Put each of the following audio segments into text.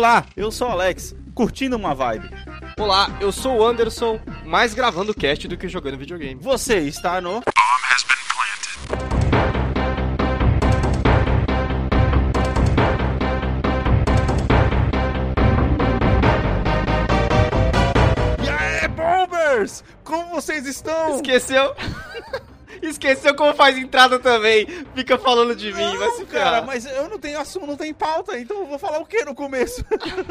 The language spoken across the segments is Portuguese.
Olá, eu sou o Alex, curtindo uma vibe. Olá, eu sou o Anderson, mais gravando cast do que jogando videogame. Você está no. E aí, Bombers! Como vocês estão? Esqueceu? Esqueceu como faz entrada também. Fica falando de mim, vai se cara, mas eu não tenho assunto, não tem pauta, então eu vou falar o que no começo?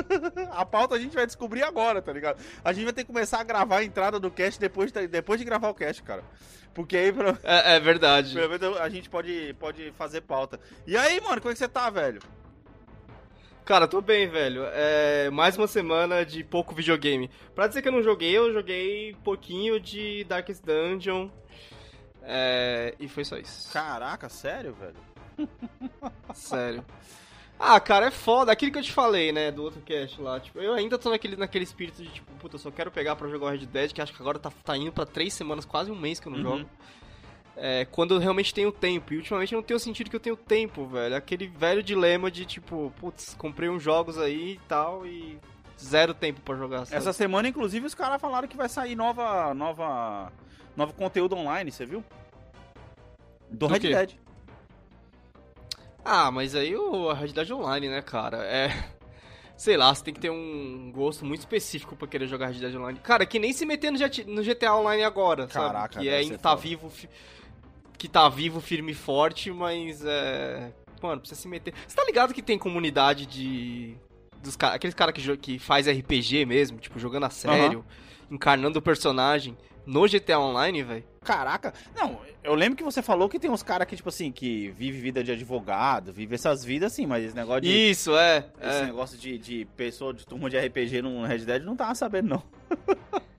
a pauta a gente vai descobrir agora, tá ligado? A gente vai ter que começar a gravar a entrada do cast depois, de- depois de gravar o cast, cara. Porque aí, pelo, É, é verdade. pelo menos a gente pode, pode fazer pauta. E aí, mano, como é que você tá, velho? Cara, tô bem, velho. É mais uma semana de pouco videogame. Pra dizer que eu não joguei, eu joguei pouquinho de Darkest Dungeon. É, e foi só isso. Caraca, sério, velho? Sério. Ah, cara, é foda. Aquilo que eu te falei, né, do outro cast lá. Tipo, eu ainda tô naquele, naquele espírito de, tipo, puta, eu só quero pegar pra jogar o Red Dead, que acho que agora tá, tá indo pra três semanas, quase um mês que eu não Uhum. jogo. É, quando eu realmente tenho tempo. E ultimamente eu não tenho sentido que eu tenho tempo, velho. Aquele velho dilema de, tipo, putz, comprei uns jogos aí e tal e zero tempo pra jogar. sabe? Essa semana, inclusive, os caras falaram que vai sair nova, nova, novo conteúdo online, você viu? Do, Do Red quê? Dead. Ah, mas aí o, a realidade online, né, cara? É. Sei lá, você tem que ter um gosto muito específico pra querer jogar realidade online. Cara, que nem se meter no, GT no GTA Online agora, Caraca, sabe? Que é tá foda. vivo. fi- Que tá vivo, firme e forte, mas é. Mano, precisa se meter. Você tá ligado que tem comunidade de. Dos ca... Aqueles caras que, que faz RPG mesmo, tipo, jogando a sério, encarnando o personagem no GTA Online, velho? Caraca. Não, eu lembro que você falou que tem uns caras que, tipo assim, que vive vida de advogado, vive essas vidas assim, mas esse negócio de. Isso, é. Esse é. negócio de, de pessoa de turma de RPG no Red Dead não tava sabendo, não.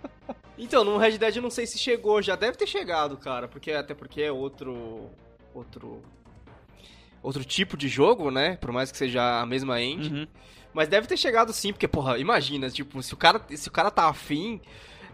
Então, no Red Dead eu não sei se chegou, já deve ter chegado, cara, porque até porque é outro outro outro tipo de jogo, né? Por mais que seja a mesma engine, Uhum. mas deve ter chegado sim, porque porra, imagina, tipo, se o cara se o cara tá afim,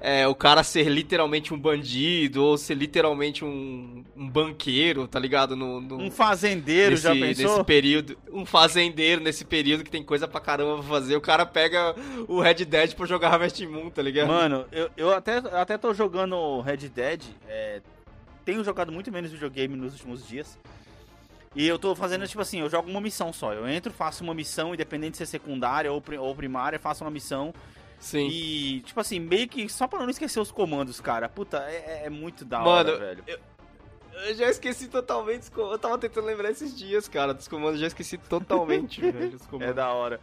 é, o cara ser literalmente um bandido ou ser literalmente um, um banqueiro, tá ligado? No, no- Um fazendeiro, nesse, já pensou? nesse período, um fazendeiro nesse período que tem coisa pra caramba pra fazer, o cara pega o Red Dead pra jogar Harvest Moon, tá ligado? Mano, eu, eu até, até tô jogando Red Dead. é, tenho jogado muito menos videogame nos últimos dias. E eu tô fazendo, tipo assim, eu jogo uma missão só. Eu entro, faço uma missão, independente de ser secundária ou, pri- ou primária, faço uma missão. Sim. E, tipo assim, meio que só pra não esquecer os comandos, cara. Puta, é, é muito da Mano, hora, velho. Eu já esqueci totalmente. Eu tava tentando lembrar esses dias, cara, dos comandos. Já esqueci totalmente, velho, os É da hora.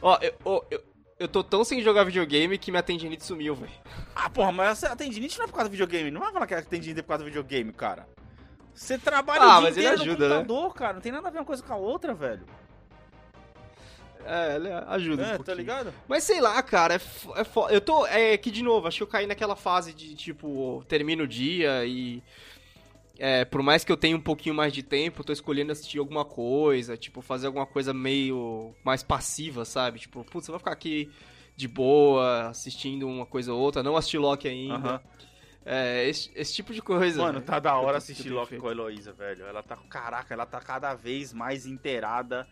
Ó, eu, ó, eu, eu tô tão sem jogar videogame que minha tendinite sumiu, velho. Ah, porra, mas a tendinite não é por causa do videogame. Não vai falar que a tendinite é por causa do videogame, cara. Você trabalha Ah, o dia mas ele inteiro ajuda, no né? computador, cara. Não tem nada a ver uma coisa com a outra, velho. É, ele ajuda um É, tá pouquinho. ligado? Mas sei lá, cara, é, fo- é fo- Eu tô. É que, de novo, acho que eu caí naquela fase de, tipo, termino o dia e. É, por mais que eu tenha um pouquinho mais de tempo, eu tô escolhendo assistir alguma coisa, tipo, fazer alguma coisa meio mais passiva, sabe? Tipo, putz, eu vou ficar aqui de boa, assistindo uma coisa ou outra, não assistir Loki ainda. É, esse, esse tipo de coisa. Mano, né? tá da hora assistir bem Loki com a Heloísa, velho. Ela tá. Caraca, ela tá cada vez mais inteirada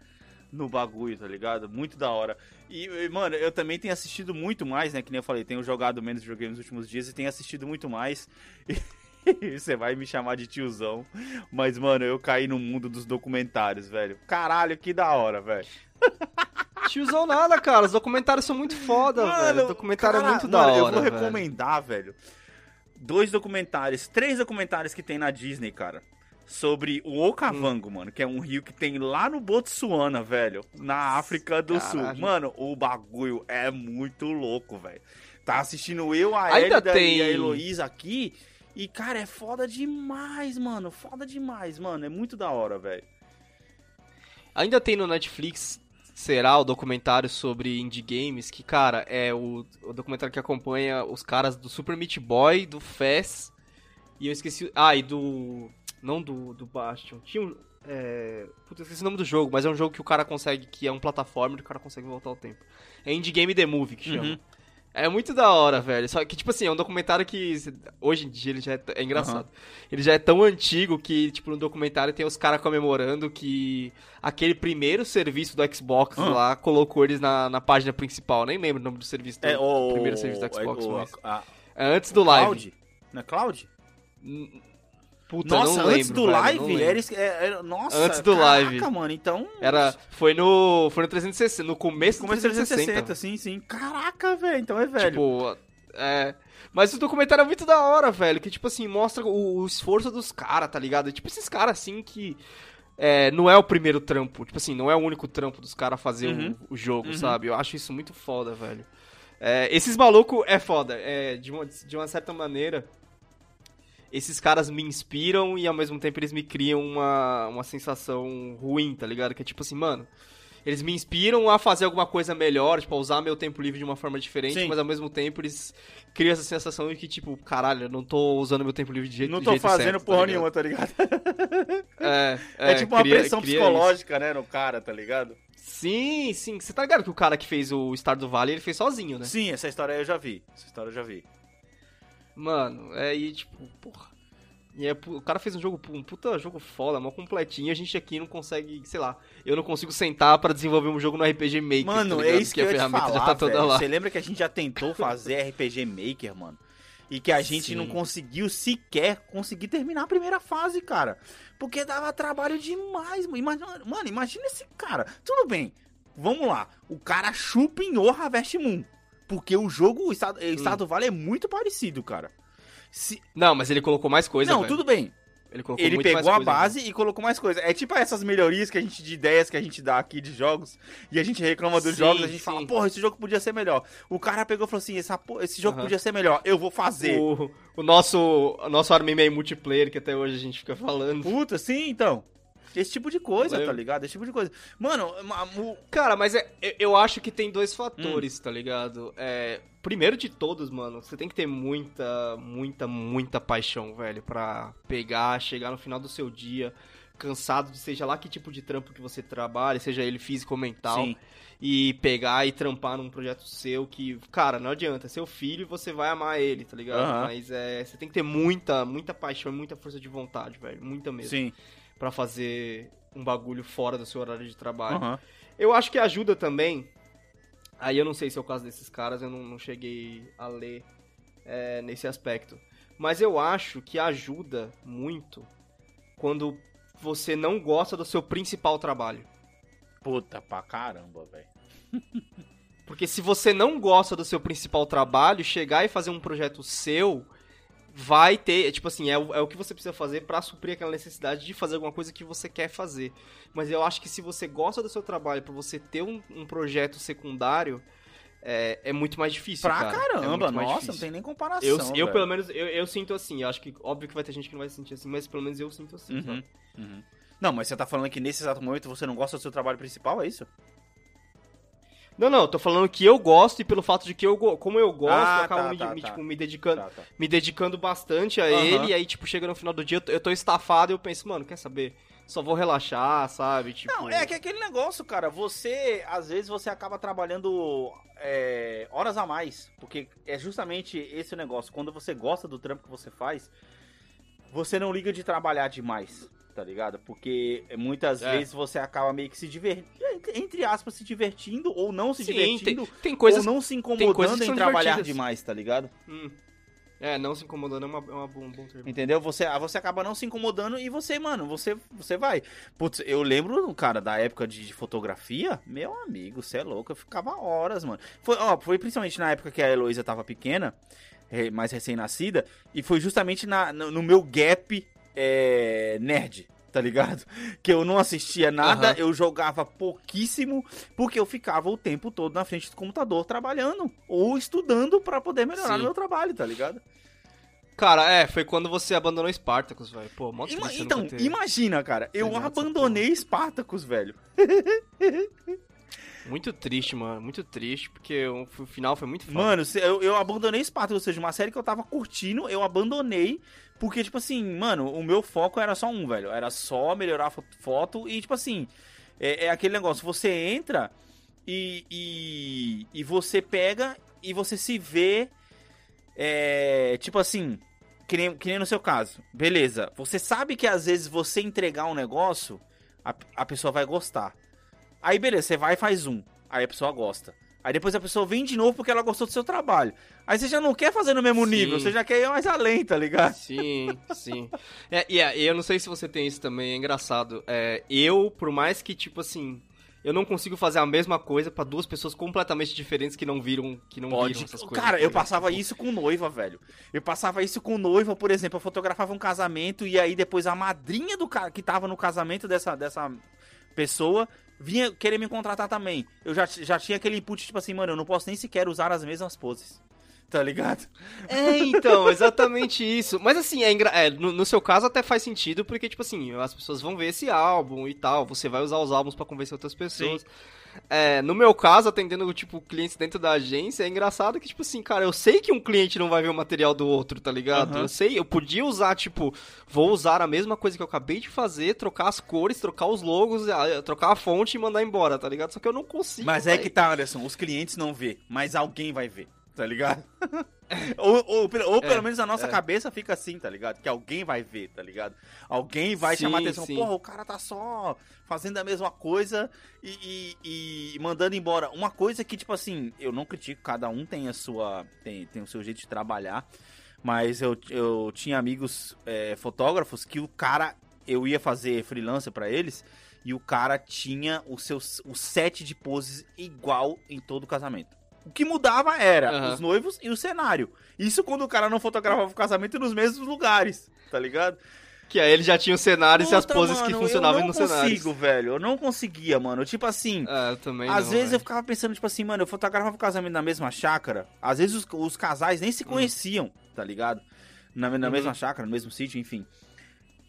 no bagulho, tá ligado? Muito da hora. E, e, mano, eu também tenho assistido muito mais, né? Que nem eu falei, tenho jogado menos videogame nos últimos dias e tenho assistido muito mais. E você vai me chamar de tiozão. Mas, mano, eu caí no mundo dos documentários, velho. Caralho, que da hora, velho. Tiozão nada, cara. Os documentários são muito foda, velho. O documentário é cara, muito da mano, hora. Eu vou velho. recomendar, velho. Dois documentários, três documentários que tem na Disney, cara. Sobre o Okavango, Hum. mano, que é um rio que tem lá no Botsuana, velho. Na África do Caralho. Sul. Mano, o bagulho é muito louco, velho. Tá assistindo eu, a Ainda Elida tem- e a Heloísa aqui. E, cara, é foda demais, mano. Foda demais, mano. É muito da hora, velho. Ainda tem no Netflix, será, o documentário sobre indie games, que, cara, é o, o documentário que acompanha os caras do Super Meat Boy, do Fez, e eu esqueci... Ah, e do... Não do, do Bastion. Tinha um... É... Puta, esqueci o nome do jogo, mas é um jogo que o cara consegue, que é um plataforma, e o cara consegue voltar ao tempo. É Indie Game The Movie, que chama. Uhum. É muito da hora, velho. Só que, tipo assim, é um documentário que hoje em dia ele já é, é engraçado. Ele já é tão antigo que, tipo, no documentário tem os caras comemorando que aquele primeiro serviço do Xbox Ah. lá colocou eles na, na página principal. Nem lembro o nome do serviço do É, o primeiro serviço do Xbox, o- mas... a- É antes do live. Cloud? Não é Cloud? N- Puta, Nossa, não lembro, antes do velho, live? Era, é- era- nossa, Antes do caraca, live. mano, então... Era, foi no, foi no 360, no começo do Começo 360. 360, sim, sim. Caraca, velho, então é velho. Tipo, é. Mas o documentário é muito da hora, velho. Que, tipo assim, mostra o, o esforço dos caras, tá ligado? Tipo, esses caras, assim, que. é, não é o primeiro trampo. Tipo assim, não é o único trampo dos caras fazer o- Uhum. o, jogo, Uhum. sabe? Eu acho isso muito foda, velho. É, esses malucos é foda. É, de, uma, de uma certa maneira, esses caras me inspiram e ao mesmo tempo eles me criam uma, uma sensação ruim, tá ligado? Que é tipo assim, mano. Eles me inspiram a fazer alguma coisa melhor, tipo, a usar meu tempo livre de uma forma diferente, Sim. mas ao mesmo tempo eles criam essa sensação de que, tipo, caralho, eu não tô usando meu tempo livre de jeito não tô jeito fazendo certo, tá porra ligado? nenhuma, tá ligado? É, É, é, tipo uma cria- pressão cria psicológica, né, no cara, tá ligado? isso. Sim, sim. Você tá ligado que o cara que fez o Star do Vale, ele fez sozinho, né? Sim, essa história eu já vi. Essa história eu já vi. Mano, é aí, tipo, porra. E é, o cara fez um jogo, um puta jogo foda, mó completinho, a gente aqui não consegue, sei lá, eu não consigo sentar pra desenvolver um jogo no RPG Maker, Mano, tá é isso que, eu a ferramenta falar, já tá toda velho. lá. Você lembra que a gente já tentou fazer RPG Maker, mano? E que a gente Sim. não conseguiu sequer conseguir terminar a primeira fase, cara. Porque dava trabalho demais. mano. Imagina, mano, imagina esse cara. Tudo bem, vamos lá. O cara chupinhou Harvest Moon. Porque o jogo, o Estado, o Estado Vale é muito parecido, cara. Se- Não, mas ele colocou mais coisa, não, velho. tudo bem. Ele Ele pegou a coisa, base e colocou mais coisa. É tipo essas melhorias que a gente de ideias que a gente dá aqui de jogos e a gente reclama dos Sim, jogos, a gente sim. fala, porra, esse jogo podia ser melhor. O cara pegou e falou assim, essa, esse jogo Aham. podia ser melhor, eu vou fazer. O, o nosso, o nosso Army Man multiplayer, que até hoje a gente fica falando. Puta, sim, então. Esse tipo de coisa, tá ligado? Esse tipo de coisa. Mano, ma- o- Cara, mas é, eu- acho que tem dois fatores, Hum. tá ligado? É, primeiro de todos, mano, você tem que ter muita, muita, muita paixão, velho, pra pegar, chegar no final do seu dia, cansado de seja lá que tipo de trampo que você trabalha, seja ele físico ou mental, sim. e pegar e trampar num projeto seu que, cara, não adianta, é seu filho você vai amar ele, tá ligado? Mas é, você tem que ter muita, muita paixão e muita força de vontade, velho, muita mesmo, Sim. Pra fazer um bagulho fora do seu horário de trabalho. Aham. Eu acho que ajuda também. Aí eu não sei se é o caso desses caras, eu não, não cheguei a ler é, nesse aspecto. Mas eu acho que ajuda muito quando você não gosta do seu principal trabalho. Puta pra caramba, velho. Porque se você não gosta do seu principal trabalho, chegar e fazer um projeto seu vai ter, tipo assim, é o, é o que você precisa fazer pra suprir aquela necessidade de fazer alguma coisa que você quer fazer. Mas eu acho que se você gosta do seu trabalho, pra você ter um, um projeto secundário, é, é muito mais difícil, Pra cara. É caramba, mais nossa, difícil. não tem nem comparação. Eu, eu velho. pelo menos, eu, eu sinto assim. Eu acho que, óbvio que vai ter gente que não vai se sentir assim, mas pelo menos eu sinto assim, Uhum, sabe? uhum. Não, mas você tá falando que nesse exato momento você não gosta do seu trabalho principal, é isso? Não, não, tô falando que eu gosto e pelo fato de que eu, como eu gosto, Ah, eu acabo tá, me, tá, me, tá. tipo, me dedicando, Tá, tá. me dedicando bastante a ele, e aí, tipo, chega no final do dia, eu tô, eu tô estafado e eu penso, mano, quer saber? Só vou relaxar, sabe? Tipo, Não, é que aquele negócio, cara, você, às vezes, você acaba trabalhando é, horas a mais, porque é justamente esse o negócio, quando você gosta do trampo que você faz, você não liga de trabalhar demais, tá ligado? Porque muitas É. vezes você acaba meio que se divertindo, entre aspas, se divertindo, ou não se Sim, divertindo, tem, tem coisas... ou não se incomodando em trabalhar divertidas. demais, tá ligado? Hum. É, não se incomodando é, uma, é uma, um bom termo. Entendeu? Você, ah, você acaba não se incomodando e você, mano, você, você vai. Putz, eu lembro, cara, da época de, de fotografia, meu amigo, você é louco, eu ficava horas, mano. Foi, ó, foi principalmente na época que a Heloísa tava pequena, mais recém-nascida, e foi justamente na, no, no meu gap é, nerd. Tá ligado? Que eu não assistia nada, Aham. eu jogava pouquíssimo, porque eu ficava o tempo todo na frente do computador trabalhando ou estudando pra poder melhorar Sim. o meu trabalho, tá ligado? Cara, é, foi quando você abandonou Spartacus, velho. Pô, mó Ima- então, ter- imagina, cara, eu abandonei Spartacus, velho. Muito triste, mano. Muito triste, porque o, final foi muito foda. Mano, eu, eu abandonei Spartacus, ou seja, uma série que eu tava curtindo, eu abandonei, porque, tipo assim, mano, o meu foco era só um, velho. Era só melhorar a fo- foto e, tipo assim, é, é aquele negócio, você entra e, e, e você pega e você se vê. É, tipo assim, que nem, que nem no seu caso. Beleza, você sabe que às vezes você entregar um negócio, a, a pessoa vai gostar. Aí beleza, você vai e faz um. Aí a pessoa gosta. Aí depois a pessoa vem de novo porque ela gostou do seu trabalho. Aí você já não quer fazer no mesmo Sim. nível, você já quer ir mais além, tá ligado? Sim, sim. É, e é, eu não sei se você tem isso também, é engraçado. É, eu, por mais que, tipo assim, eu não consigo fazer a mesma coisa pra duas pessoas completamente diferentes que não viram, que não Pode. viram essas coisas. Cara, eu passava isso com noiva, velho. Eu passava isso com noiva, por exemplo, eu fotografava um casamento e aí depois a madrinha do cara que tava no casamento dessa, dessa pessoa vinha querer me contratar também. Eu já, já tinha aquele input, tipo assim, mano, eu não posso nem sequer usar as mesmas poses. Tá ligado? É, então, exatamente isso. Mas assim, é engra... é, no, no seu caso até faz sentido, porque, tipo assim, as pessoas vão ver esse álbum e tal, você vai usar os álbuns pra convencer outras pessoas. É, no meu caso, atendendo, tipo, clientes dentro da agência, é engraçado que, tipo assim, cara, eu sei que um cliente não vai ver o material do outro, tá ligado? Aham. Eu sei, eu podia usar, tipo, vou usar a mesma coisa que eu acabei de fazer, trocar as cores, trocar os logos, trocar a fonte e mandar embora, tá ligado? Só que eu não consigo. Mas é véi. que tá, Anderson, os clientes não vê, mas alguém vai ver, tá ligado? ou, ou, pelo- ou pelo É, menos na nossa é. cabeça fica assim, tá ligado? Que alguém vai ver, tá ligado? Alguém vai Sim, chamar atenção. sim. Porra, o cara tá só fazendo a mesma coisa e, e- e mandando embora. Uma coisa que, tipo assim, eu não critico, cada um tem a sua. tem, tem o seu jeito de trabalhar. Mas eu, eu tinha amigos é, fotógrafos que o cara. Eu ia fazer freelancer pra eles e o cara tinha o seu o set de poses igual em todo o casamento. O que mudava era Aham. os noivos e o cenário. Isso quando o cara não fotografava o casamento nos mesmos lugares, tá ligado? Que aí ele já tinha os cenários e as Puta, poses que mano, funcionavam eu nos não cenários. consigo, velho. Eu não conseguia, mano. Tipo assim, É, eu também às não, vezes eu velho. ficava pensando, tipo assim, mano, eu fotografava o casamento na mesma chácara. Às vezes os, os casais nem se conheciam, tá ligado? Na, na Uhum. mesma chácara, no mesmo sítio, enfim.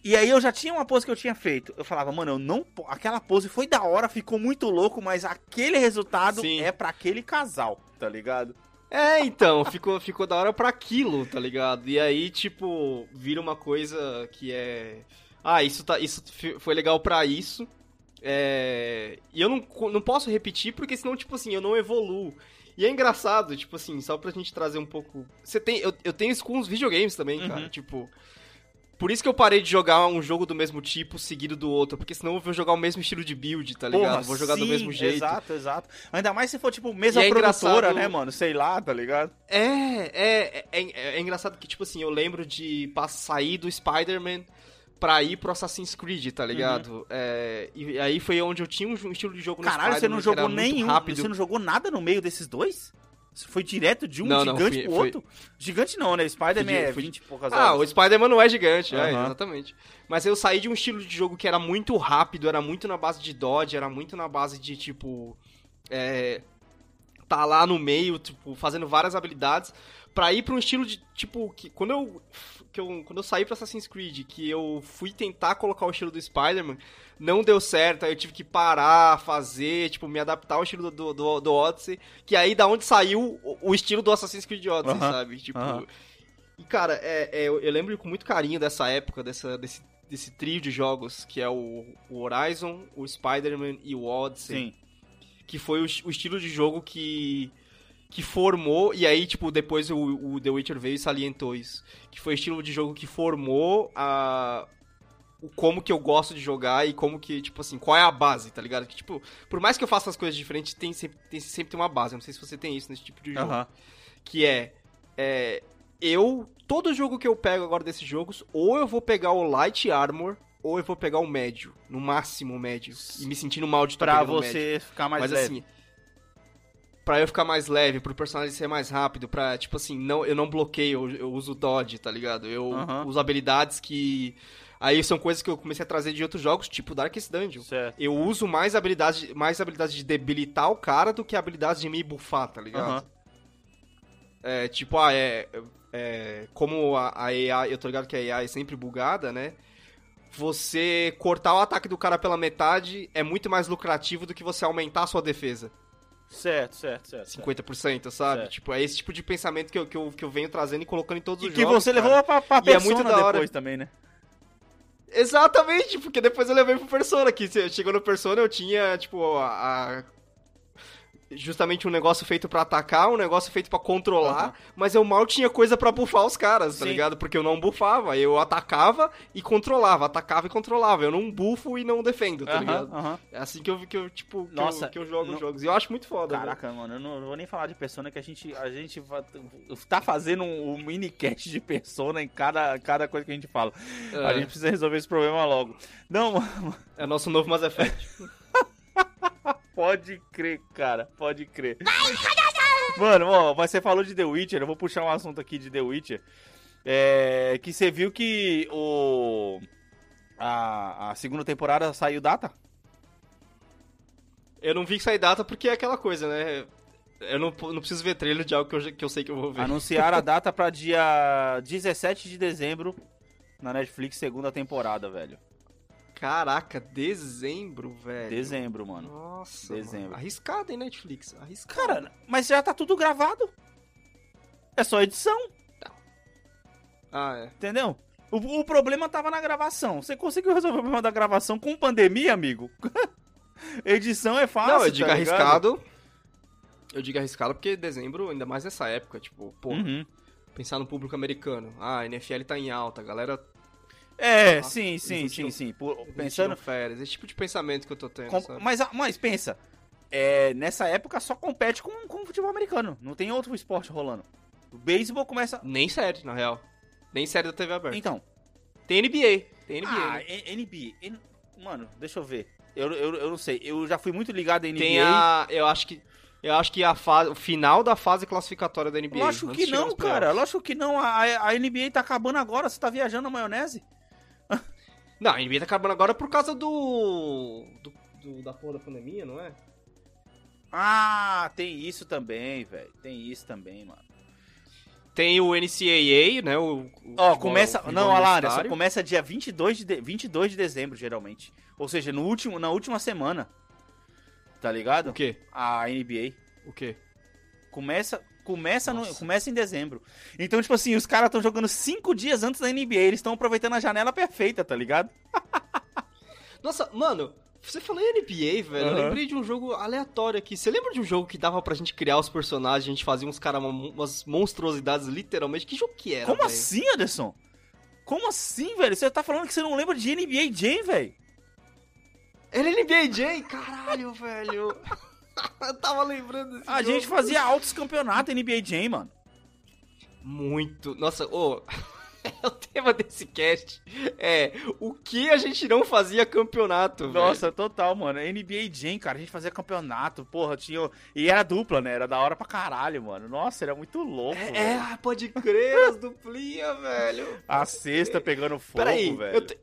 E aí eu já tinha uma pose que eu tinha feito. Eu falava, mano, eu não. Aquela pose foi da hora, ficou muito louco, mas aquele resultado Sim. é pra aquele casal, tá ligado? É, então, ficou, ficou da hora pra aquilo, tá ligado? E aí, tipo, vira uma coisa que é. Ah, isso, tá, isso foi legal pra isso. É... E eu não, não posso repetir, porque senão, tipo assim, eu não evoluo. E é engraçado, tipo assim, só pra gente trazer um pouco. Você tem. Eu, eu tenho isso com os videogames também, Uhum. cara. Tipo. Por isso que eu parei de jogar um jogo do mesmo tipo seguido do outro, porque senão eu vou jogar o mesmo estilo de build, tá ligado? Porra, vou jogar do sim, mesmo jeito. Exato, exato. Ainda mais se for, tipo, mesa E é produtora, engraçado- né, mano? Sei lá, tá ligado? É, é, é, é, é engraçado que, tipo assim, eu lembro de sair do Spider-Man pra ir pro Assassin's Creed, tá ligado? É, e aí foi onde eu tinha um, estilo de jogo no Caralho, você não jogou nenhum. rápido. Você não jogou nada no meio desses dois? Foi direto de um Não, não, gigante fui- pro outro? Gigante não, né? Spider-Man Fui de- é fui de- 20 e poucas Ah, o horas. Spider-Man não é gigante, é, Aham. exatamente. Mas eu saí de um estilo de jogo que era muito rápido, era muito na base de dodge, era muito na base de, tipo... É, tá lá no meio, tipo, fazendo várias habilidades, pra ir pra um estilo de, tipo, que quando eu, que eu, quando eu saí pro Assassin's Creed, que eu fui tentar colocar o estilo do Spider-Man, não deu certo, aí eu tive que parar, fazer, tipo, me adaptar ao estilo do, do, do Odyssey, que aí da onde saiu o, o estilo do Assassin's Creed Odyssey, Aham, sabe? Tipo, aham. e cara, é, é, eu, eu lembro com muito carinho dessa época, dessa, desse, desse trio de jogos, que é o, o Horizon, o Spider-Man e o Odyssey Sim. que foi o, o estilo de jogo que que formou e aí tipo depois o, o The Witcher veio e salientou isso. Que foi o estilo de jogo que formou a o como que eu gosto de jogar e como que tipo assim qual é a base tá ligado? Que tipo por mais que eu faça as coisas diferentes tem sempre tem sempre tem uma base. Eu não sei se você tem isso nesse tipo de jogo. Que é, é, eu todo jogo que eu pego agora desses jogos ou eu vou pegar o light armor ou eu vou pegar o médio no máximo o médio. E me sentindo mal de estar Pra o médio. você ficar mais Mas leve. assim, pra eu ficar mais leve, pro personagem ser mais rápido, pra, tipo assim, não, eu não bloqueio, eu, eu uso dodge, tá ligado? Eu Aham. uso habilidades que. Aí são coisas que eu comecei a trazer de outros jogos, tipo Darkest Dungeon. Certo. Eu uso mais habilidades, mais habilidades de debilitar o cara do que habilidades de me buffar, tá ligado? Aham. É, tipo, ah, é, é. Como a, a AI, eu tô ligado que a AI é sempre bugada, né? Você cortar o ataque do cara pela metade é muito mais lucrativo do que você aumentar a sua defesa. Certo, certo, certo. certo. 50%, sabe? Certo. Tipo, é esse tipo de pensamento que eu, que eu, que eu venho trazendo e colocando em todos E os que jogos. você cara. levou pra, pra E é persona muito da hora. depois também, né? Exatamente, porque depois eu levei pro Persona, que chegou no Persona eu tinha, tipo, a... a- justamente um negócio feito pra atacar, um negócio feito pra controlar, mas eu mal tinha coisa pra bufar os caras, tá Sim. ligado? Porque eu não bufava, eu atacava e controlava, atacava e controlava. Eu não bufo e não defendo, tá Aham, ligado? aham. É assim que eu, que eu tipo, que, Nossa, eu, que eu jogo não- os jogos. E eu acho muito foda, velho. Caraca, mano, eu não, vou nem falar de Persona que a gente, a gente tá fazendo um, um minicast de Persona em cada, cada coisa que a gente fala. A É. gente precisa resolver esse problema logo. Não, mano, É nosso novo Mass Effect. pode crer, cara, pode crer. Mano, ó, mas você falou de The Witcher, eu vou puxar um assunto aqui de The Witcher. É, que você viu que o a, a segunda temporada saiu data? eu não vi que sair data porque é aquela coisa, né? Eu não, não preciso ver trailer de algo que eu, que eu sei que eu vou ver. Anunciaram a data pra dia 17 de dezembro na Netflix, segunda temporada, velho. Caraca, dezembro, velho. Dezembro, mano. Nossa, Dezembro. mano. Arriscado, hein, Netflix? Arriscado. Cara, mas já tá tudo gravado. É só edição, Ah, é. entendeu? O, o problema tava na gravação. Você conseguiu resolver o problema da gravação com pandemia, amigo? Edição é fácil. não, eu digo tá ligado? arriscado. Eu digo arriscado porque dezembro, ainda mais nessa época, tipo, pô, Uhum. pensar no público americano. Ah, a NFL tá em alta, a galera É, Ah, sim, sim, sim, sim. Por- pensando férias, esse tipo de pensamento que eu tô tendo, com- sabe? mas, mas pensa. É, nessa época só compete com, com o futebol americano. Não tem outro esporte rolando. O beisebol começa. Nem série, na real. Nem série da TV aberta. Então, Tem NBA, tem NBA. Ah, né? NBA. N- Mano, deixa eu ver. Eu, eu, eu não sei. Eu já fui muito ligado em NBA. Tem a, eu acho que eu acho que a fase, o final da fase classificatória da NBA. Lógico que não, cara. Lógico que não. A, a NBA tá acabando agora. Você tá viajando na maionese? Não, a NBA tá acabando agora por causa do, do, do- da porra da pandemia, não é? Ah, tem isso também, velho. Tem isso também, mano. Tem o NCAA, né, o, Ó, futebol- começa. o Não, olha lá, só começa dia 22 de, de- 22 de dezembro, geralmente. Ou seja, no último, na última semana. Tá ligado? O quê? A NBA. O quê? Começa, começa, no, começa em dezembro. Então, tipo assim, os caras estão jogando cinco dias antes da NBA. Eles estão aproveitando a janela perfeita, tá ligado? Nossa, mano, você falou em NBA, velho. Eu Aham. lembrei de um jogo aleatório aqui. Você lembra de um jogo que dava pra gente criar os personagens, a gente fazia uns caras, umas monstruosidades, literalmente? Que jogo que era? Como velho? assim, Anderson? Como assim, velho? Você tá falando que você não lembra de NBA Jam, velho? Era NBA Jam? Caralho, velho. Eu tava lembrando desse A jogo. gente fazia altos campeonatos NBA Jam, mano. Muito. Nossa, ô. o tema desse cast é o que a gente não fazia campeonato, velho. Nossa, total, mano. NBA Jam, cara, a gente fazia campeonato, porra, tinha. E era dupla, né? Era da hora pra caralho, mano. Nossa, era muito louco. É, velho. é, pode crer, as duplinhas, velho. A cesta pegando fogo, Peraí, velho. eu, te-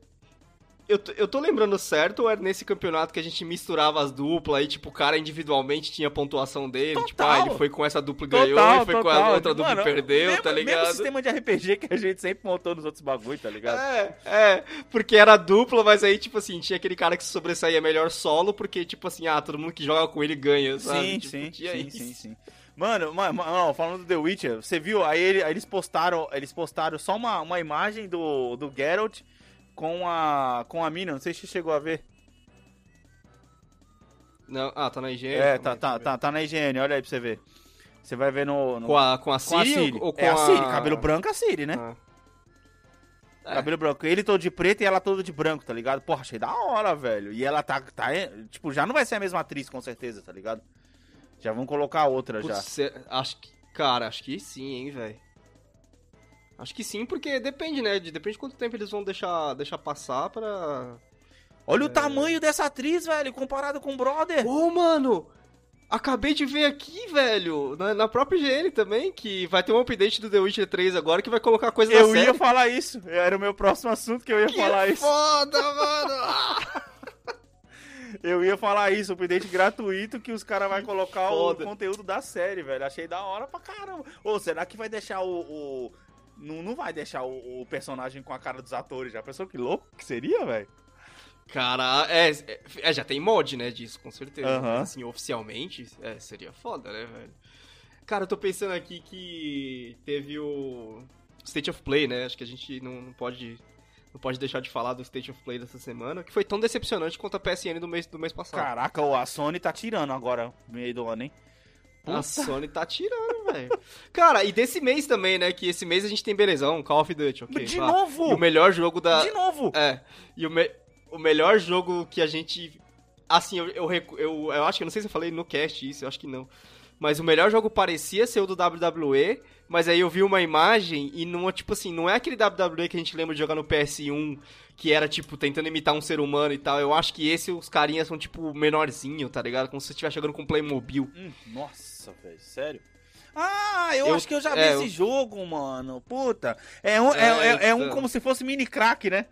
eu, tô- eu tô lembrando certo ou era nesse campeonato que a gente misturava as duplas e, tipo, o cara individualmente tinha a pontuação dele? Tipo, Total. ah, ele foi com essa dupla e ganhou Total, e foi com total. a outra dupla Mano, e perdeu, mesmo, tá Mesmo ligado? sistema de RPG que a gente sempre montou nos outros bagulho, tá ligado? É, é, porque era dupla, mas aí, tipo assim, tinha aquele cara que se sobressaía melhor solo, porque, tipo assim, ah, todo mundo que joga com ele ganha, sabe? Sim, Tipo, sim, sim, sim, sim. Mano, ma- ma- não, falando do The Witcher, você viu? Aí, ele- aí eles postaram, eles postaram só uma, uma imagem do, do Geralt com a com a mina, não sei se você chegou a ver. Não, ah, tá na higiene? É, tá, tá, tá, tá na higiene, olha aí pra você ver. Você vai ver no... no Com a, com a com a Siri, Siri. ou, ou com é a a... Siri, cabelo branco é a Siri, né? Ah. É. Cabelo branco. Ele todo de preto e ela toda de branco, tá ligado? Porra, achei da hora, velho. E ela tá, tá. Tipo, já não vai ser a mesma atriz, com certeza, tá ligado? Já vão colocar outra já. Putz, cê- acho que. Cara, acho que sim, hein, velho. Acho que sim, porque depende, né? de- Depende de quanto tempo eles vão deixar, deixar passar pra. Olha É. o tamanho dessa atriz, velho, comparado com o brother. Ô, mano! Acabei de ver aqui, velho, na, na própria IGN também, que vai ter um update do The Witcher 3 agora que vai colocar coisa Eu ia série. falar isso. Era o meu próximo assunto que eu ia Que falar isso. foda, mano! Eu ia falar isso, update gratuito que os caras vão colocar foda. o conteúdo da série, velho. Achei da hora pra caramba. Ou será que vai deixar o. o- Não, não vai deixar o, o personagem com a cara dos atores já? Pensou que louco que seria, velho? Cara, é, é, é, já tem mod, né, disso, com certeza. Mas, assim, oficialmente, é, seria foda, né, velho? Cara, eu tô pensando aqui que teve o State of Play, né? Acho que a gente não, não pode não pode deixar de falar do State of Play dessa semana, que foi tão decepcionante quanto a PSN do mês, do mês passado. Caraca, a Sony tá tirando agora, no meio do ano, hein? A Sony tá tirando, velho. Cara, e desse mês também, né? Que esse mês a gente tem belezão, Call of Duty, ok. De novo! E o melhor jogo da. De novo! É. E o, me... o melhor jogo que a gente. Assim, eu, eu, eu, eu acho que eu não sei se eu falei no cast isso, eu acho que não. Mas o melhor jogo parecia ser o do WWE, mas aí eu vi uma imagem e não, tipo assim, não é aquele WWE que a gente lembra de jogar no PS1, que era, tipo, tentando imitar um ser humano e tal. Eu acho que esse, os carinhas são, tipo, menorzinho, tá ligado? Como se você estivesse jogando com Playmobil. Hum, nossa, velho, sério? Ah, eu, Eu- acho que eu já vi é, esse eu- jogo, mano. Puta. É um, é, É, é- é um então. como se fosse mini crack, né?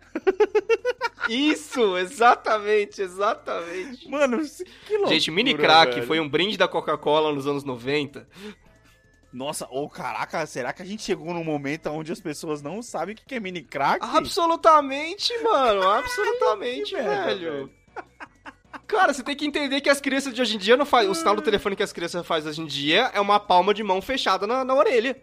Isso, exatamente, exatamente. Mano, que loucura, Gente, Mini Crack foi um brinde da Coca-Cola nos anos 90. Nossa, ô caraca, será que a gente chegou num momento onde as pessoas não sabem o que é mini crack? Absolutamente, mano. Absolutamente, velho. velho. Cara, você tem que entender que as crianças de hoje em dia não fazem. O sinal do telefone que as crianças fazem hoje em dia é uma palma de mão fechada na, na orelha.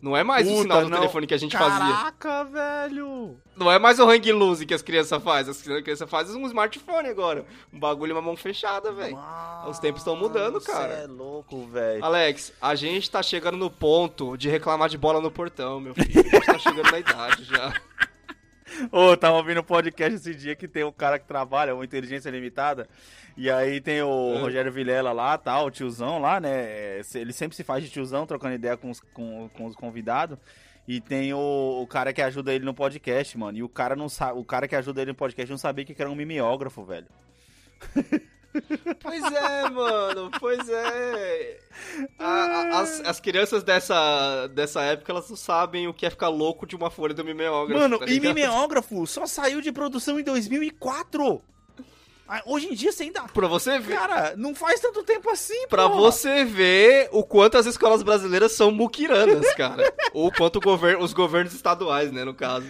Não é mais o Puta, sinal do não. telefone que a gente fazia. Caraca, velho. Não é mais o hang loose que as crianças fazem. As crianças fazem um smartphone agora. Um bagulho, uma mão fechada, velho. Os tempos tão mudando, cara. Você é louco, velho. Alex, a gente tá chegando no ponto de reclamar de bola no portão, meu filho. A gente tá chegando na idade já. Ô, eu tava ouvindo um podcast esse dia que tem um cara que trabalha, uma inteligência limitada. E aí tem o É. Rogério Vilela lá, tal, o tiozão lá, né? Ele sempre se faz de tiozão, trocando ideia com os, com, com os convidados. E tem o, o cara que ajuda ele no podcast, mano. E o cara não sabe, o cara que ajuda ele no podcast não sabia que era um mimeógrafo, velho. Pois é, mano, pois é. A- a- as, as crianças dessa, dessa época, elas não sabem o que é ficar louco de uma folha do mimeógrafo. Mano, tá e mimeógrafo só saiu de produção em 2004. Ah, Hoje em dia você ainda. Pra você ver. Cara, não faz tanto tempo assim, Pra porra. você ver o quanto as escolas brasileiras são muquiranas, cara. Ou quanto gover os governos estaduais, né, no caso.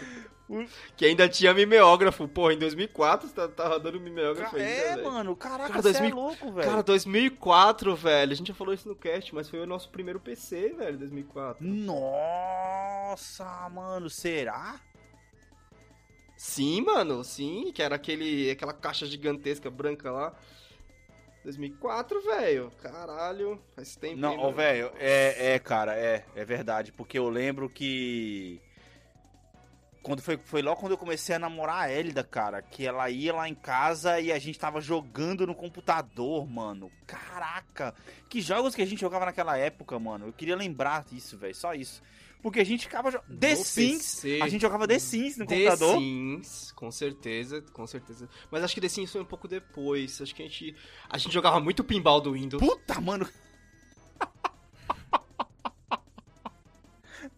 Que ainda tinha mimeógrafo. Porra, em 2004 você tá rodando mimeógrafo ainda, É, velho. mano, caraca, Cara, você 2000 é louco, velho. Cara, 2004, velho. A gente já falou isso no cast, mas foi o nosso primeiro PC, velho, 2004. Nossa, mano, será? Sim, mano, sim, que era aquele, aquela caixa gigantesca branca lá. 2004, velho. Caralho, faz tempo. Não, velho, é, é, cara, é, é verdade, porque eu lembro que quando foi, foi logo quando eu comecei a namorar a Elida, cara, que ela ia lá em casa e a gente tava jogando no computador, mano. Caraca, que jogos que a gente jogava naquela época, mano. Eu queria lembrar disso, velho, só isso. Porque a gente ficava jogando The No Sims, PC. a gente jogava The Sims no The computador. Sims, com certeza, com certeza. Mas acho que The Sims foi um pouco depois. Acho que a gente. A gente jogava muito pinball do Windows. Puta, mano.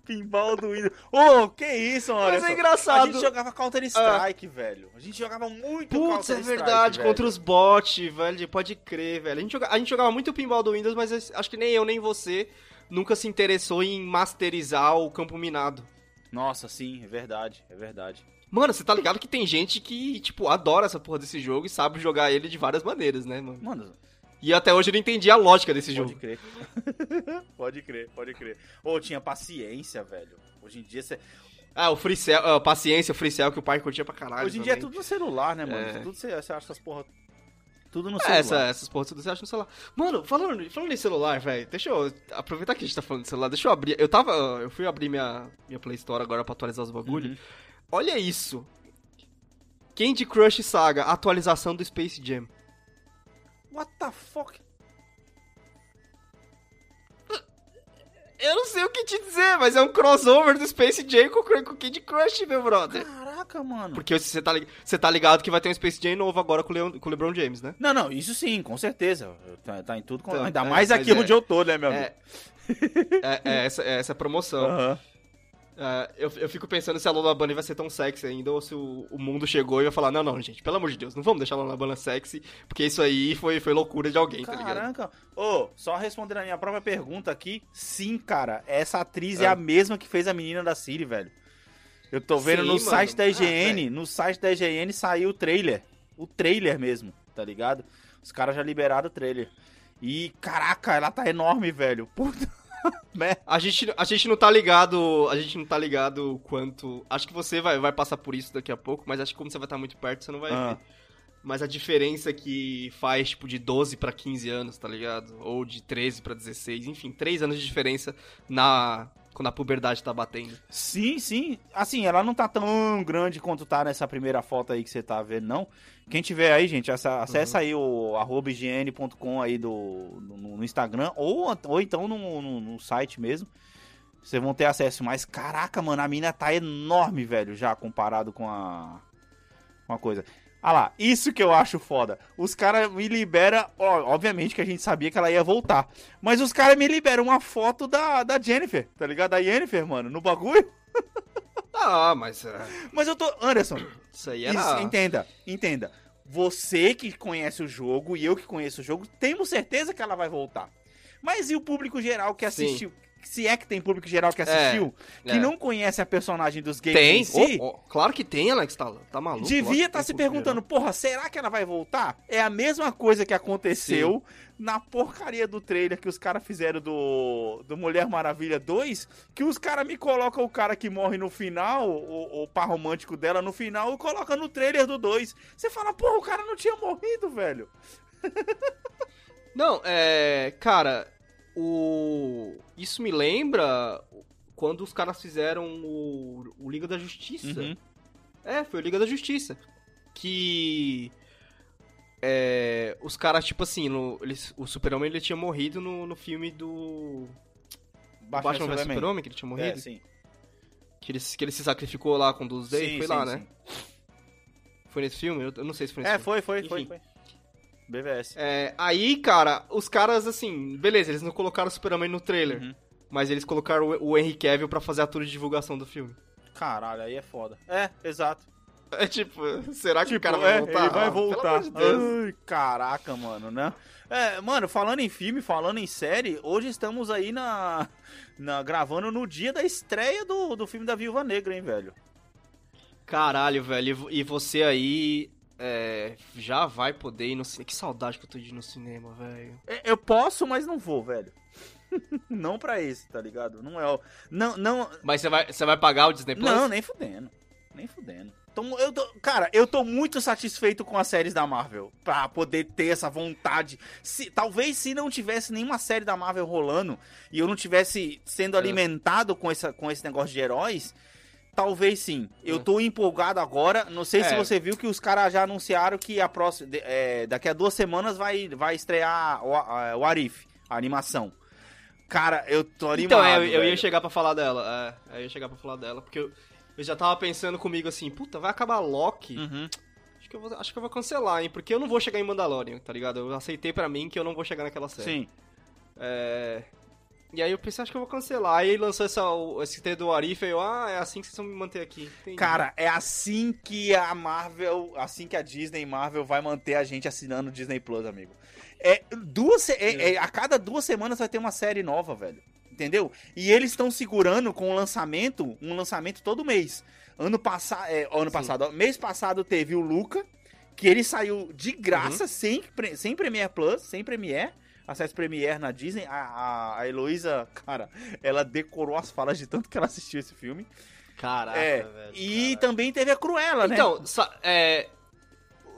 Pinball do Windows. Ô, que isso, mano. Mas é A engraçado. gente jogava Counter Strike, velho. A gente jogava muito Putz, Counter é Strike. verdade, velho. contra os bots, velho, pode crer, velho. A gente, joga- a gente jogava muito pinball do Windows, mas acho que nem eu nem você nunca se interessou em masterizar o campo minado. Nossa, sim, é verdade, é verdade. Mano, você tá ligado que tem gente que, tipo, adora essa porra desse jogo e sabe jogar ele de várias maneiras, né, mano? Mano, E até hoje eu não entendi a lógica desse pode jogo. crer. pode crer, pode crer. Ô, tinha paciência, velho. Hoje em dia você. Ah, o Free Cell, ah, paciência, o Free Cell que o pai curtia pra caralho. Hoje em dia é também. tudo no celular, né, mano? É. Tudo você, você acha essas porra. Tudo no É, celular. essa, essas porras tudo você acha no celular. Mano, falando, falando em celular, velho, deixa eu aproveitar que a gente tá falando de celular, deixa eu abrir. Eu tava. Eu fui abrir minha, minha Play Store agora pra atualizar os bagulhos. Uhum. Olha isso. Candy Crush Saga, atualização do Space Jam. What the fuck? Eu não sei o que te dizer, mas é um crossover do Space Jam com, o Candy Crush, meu brother. Caraca, mano. Porque você tá, você tá ligado que vai ter um Space Jam novo agora com o, Leon- com o LeBron James, né? Não, não, isso sim, com certeza. Tá, tá em tudo. com- Então, Ainda é, mais aqui é- onde eu tô, né, meu amigo? É, é, é essa, é essa promoção. Aham. É, eu, eu fico pensando se a Lola Bunny vai ser tão sexy ainda ou se o, o mundo chegou e vai falar: não, não, gente, pelo amor de Deus, não vamos deixar a Lola Bunny sexy, porque isso aí foi, foi loucura de alguém, tá ligado? Caraca. Ô, só respondendo a minha própria pergunta aqui. Sim, cara, essa atriz é, É. a mesma que fez a menina da Siri, velho. Eu tô vendo Sim, no mano. site da Ah, IGN, velho. no site da IGN saiu o trailer. O trailer mesmo, tá ligado? Os caras já liberaram o trailer. E, caraca, ela tá enorme, velho. Puta. Merda. A gente, a gente não tá ligado. A gente não tá ligado o quanto. Acho que você vai, vai passar por isso daqui a pouco, mas acho que como você vai estar muito perto, você não vai Ah. ver. Mas a diferença que faz, tipo, de 12 pra 15 anos, tá ligado? Ou de 13 pra 16, enfim, 3 anos de diferença na quando a puberdade tá batendo. Sim, sim. Assim, ela não tá tão grande quanto tá nessa primeira foto aí que você tá vendo, não. Quem tiver aí, gente, essa, acessa uhum. aí o arroba higiene.com aí do, no, no, Instagram ou, ou então no, no, no site mesmo. Vocês vão ter acesso. Mas, caraca, mano, a mina tá enorme, velho, já comparado com a. Uma coisa. Ah lá, isso que eu acho foda. Os caras me liberam. Ó, obviamente que a gente sabia que ela ia voltar. Mas os caras me liberam uma foto da, da Jennifer, tá ligado? Da Jennifer, mano, no bagulho. Ah, mas. Uh... Mas eu tô. Anderson. Isso aí era. Isso, entenda, entenda. Você que conhece o jogo e eu que conheço o jogo, temos certeza que ela vai voltar. Mas e o público geral que assistiu? Se é que tem público geral que assistiu, é, que é. não conhece a personagem dos games tem. em si. Oh, oh, claro que tem, Alex, tá, tá maluco. Devia estar tá se perguntando, geral. porra, será que ela vai voltar? É a mesma coisa que aconteceu Sim. na porcaria do trailer que os caras fizeram do, do Mulher Maravilha 2, que os caras me colocam o cara que morre no final, o, o par romântico dela no final, e coloca no trailer do 2. Você fala, porra, o cara não tinha morrido, velho. Não, é. Cara, o isso me lembra quando os caras fizeram o, o Liga da Justiça. Uhum. É, foi o Liga da Justiça. Que. É, os caras, tipo assim, no, eles, o Super-Homem ele tinha morrido no, no filme do. Batman, Batman vs Super-Homem, que ele tinha morrido. É, sim. Que ele, que ele se sacrificou lá com o dos Day, foi sim, lá, né? sim. né? Foi nesse filme? Eu, eu, não sei se foi nesse é, filme. É, foi, foi, foi, foi. BVS. É, aí, cara, os caras, assim, beleza, eles não colocaram o Superman no trailer. Uhum. Mas eles colocaram o, o Henry Cavill pra fazer a tour de divulgação do filme. Caralho, aí é foda. É, exato. É tipo, será que tipo, o cara vai é, voltar? Ele vai voltar. De Ai, caraca, mano, né? É, mano, falando em filme, falando em série, hoje estamos aí na, na gravando no dia da estreia do, do filme da Viúva Negra, hein, velho? Caralho, velho, e você aí é, já vai poder ir no cinema. Que saudade que eu tô de ir no cinema, velho. É, eu posso, mas não vou, velho. não pra esse, tá ligado? Não é o. Não, não. Mas você vai, você vai pagar o Disney Plus? Não, nem fudendo. Nem fudendo. Então, eu tô, cara, eu tô muito satisfeito com as séries da Marvel. Pra poder ter essa vontade. Se, talvez se não tivesse nenhuma série da Marvel rolando e eu não tivesse sendo é. alimentado com, essa, com esse negócio de heróis, Talvez sim. Eu hum. tô empolgado agora. Não sei é. se você viu que os caras já anunciaram que a próxima, é, daqui a duas semanas vai, vai estrear o, a, o Arif, a animação. Cara, eu tô animado. Então, é, eu, eu, ia chegar para falar dela. É, eu ia chegar para falar dela, porque eu, eu, já tava pensando comigo assim, puta, vai acabar Loki. Uhum. Acho que, eu vou, acho que eu vou cancelar, hein? Porque eu não vou chegar em Mandalorian, tá ligado? Eu aceitei para mim que eu não vou chegar naquela série. Sim. É, e aí eu pensei, acho que eu vou cancelar. Aí lançou essa, esse trailer do Arif e eu, ah, é assim que vocês vão me manter aqui. Entendi. Cara, é assim que a Marvel, assim que a Disney Marvel vai manter a gente assinando o Disney Plus, amigo. É, duas, é, é, a cada duas semanas vai ter uma série nova, velho. Entendeu? E eles estão segurando com o lançamento, um lançamento todo mês. Ano, passa, é, ano passado, mês passado teve o Luca, que ele saiu de graça, uhum. sem, sem Premiere Plus, sem Premiere acesso Premiere na Disney. A, a, a Heloísa, cara, ela decorou as falas de tanto que ela assistiu esse filme. Caraca, é, velho. E caraca. também teve a Cruella, né? Então, é.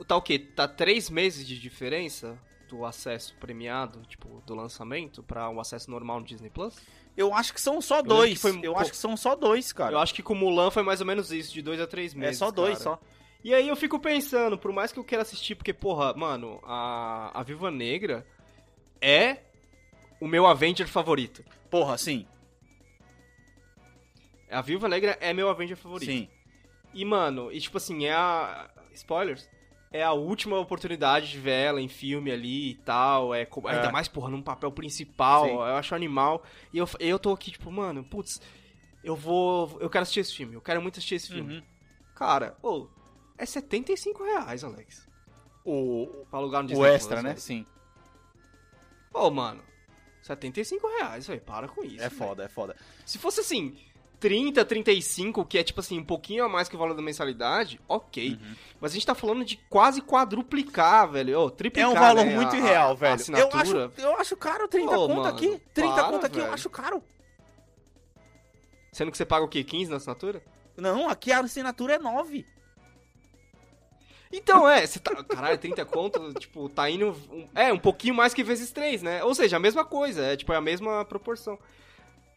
Tá o quê? Tá três meses de diferença do acesso premiado, tipo, do lançamento, para o um acesso normal no Disney Plus? Eu acho que são só eu dois. Foi... Eu acho que são só dois, cara. Eu acho que com Mulan foi mais ou menos isso, de dois a três meses. É só dois, cara. só. E aí eu fico pensando, por mais que eu queira assistir, porque, porra, mano, a, a Viva Negra é o meu Avenger favorito. Porra, sim. A Viúva Negra é meu Avenger favorito. Sim. E, mano, e tipo assim, é a. Spoilers? É a última oportunidade de ver ela em filme ali e tal. É, é. Ainda mais, porra, num papel principal. Sim. Eu acho animal. E eu, eu tô aqui, tipo, mano, putz, eu vou. Eu quero assistir esse filme. Eu quero muito assistir esse filme. Uhum. Cara, ô, é 75 reais, Alex. O, pra alugar no Disney O extra, né? Sim. Ô, mano, 75 reais, velho. Para com isso. É véio. foda, é foda. Se fosse assim, 30, 35, que é tipo assim, um pouquinho a mais que o valor da mensalidade, ok. Uhum. Mas a gente tá falando de quase quadruplicar, velho. Oh, triplicar, É um valor né, muito a, real, velho. Eu acho, eu acho caro 30 oh, conto mano, aqui. 30 para, conto aqui velho. eu acho caro. Sendo que você paga o quê? 15 na assinatura? Não, aqui a assinatura é 9. Então, é, você tá. Caralho, 30 conto, tipo, tá indo. um- é, um pouquinho mais que vezes 3, né? Ou seja, a mesma coisa, é tipo, é a mesma proporção.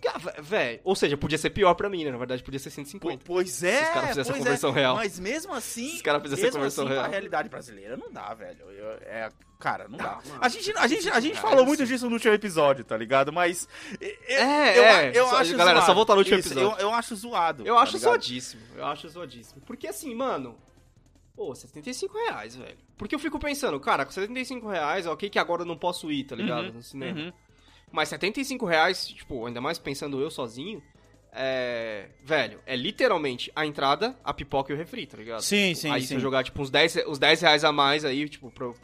Ah, Véi, ou seja, podia ser pior pra mim, né? Na verdade, podia ser Po- 150. Pois é, Se os caras fizessem essa pois conversão é. real. Mas mesmo assim, Se os caras fizessem mesmo conversão assim, real. pra realidade brasileira não dá, velho. Eu- é, cara, não dá. Não, mano. A gente, a gente, a gente Cara, falou é muito assim. disso no último episódio, tá ligado? Mas eu, É, eu, é. eu Só- acho galera, só zoado. voltar no último Isso, episódio. Eu, eu acho zoado. Eu tá acho ligado? zoadíssimo, eu acho zoadíssimo. Porque assim, mano. Pô, 75 reais, velho. Porque eu fico pensando, cara, com 75 reais, ok que agora eu não posso ir, tá ligado? Uhum, no cinema. Uhum. Mas 75 reais, tipo, ainda mais pensando eu sozinho, é. Velho, é literalmente a entrada, a pipoca e o refri, tá ligado? Sim, sim, aí se sim. eu jogar, tipo, uns 10, uns 10 reais a mais aí, tipo, pro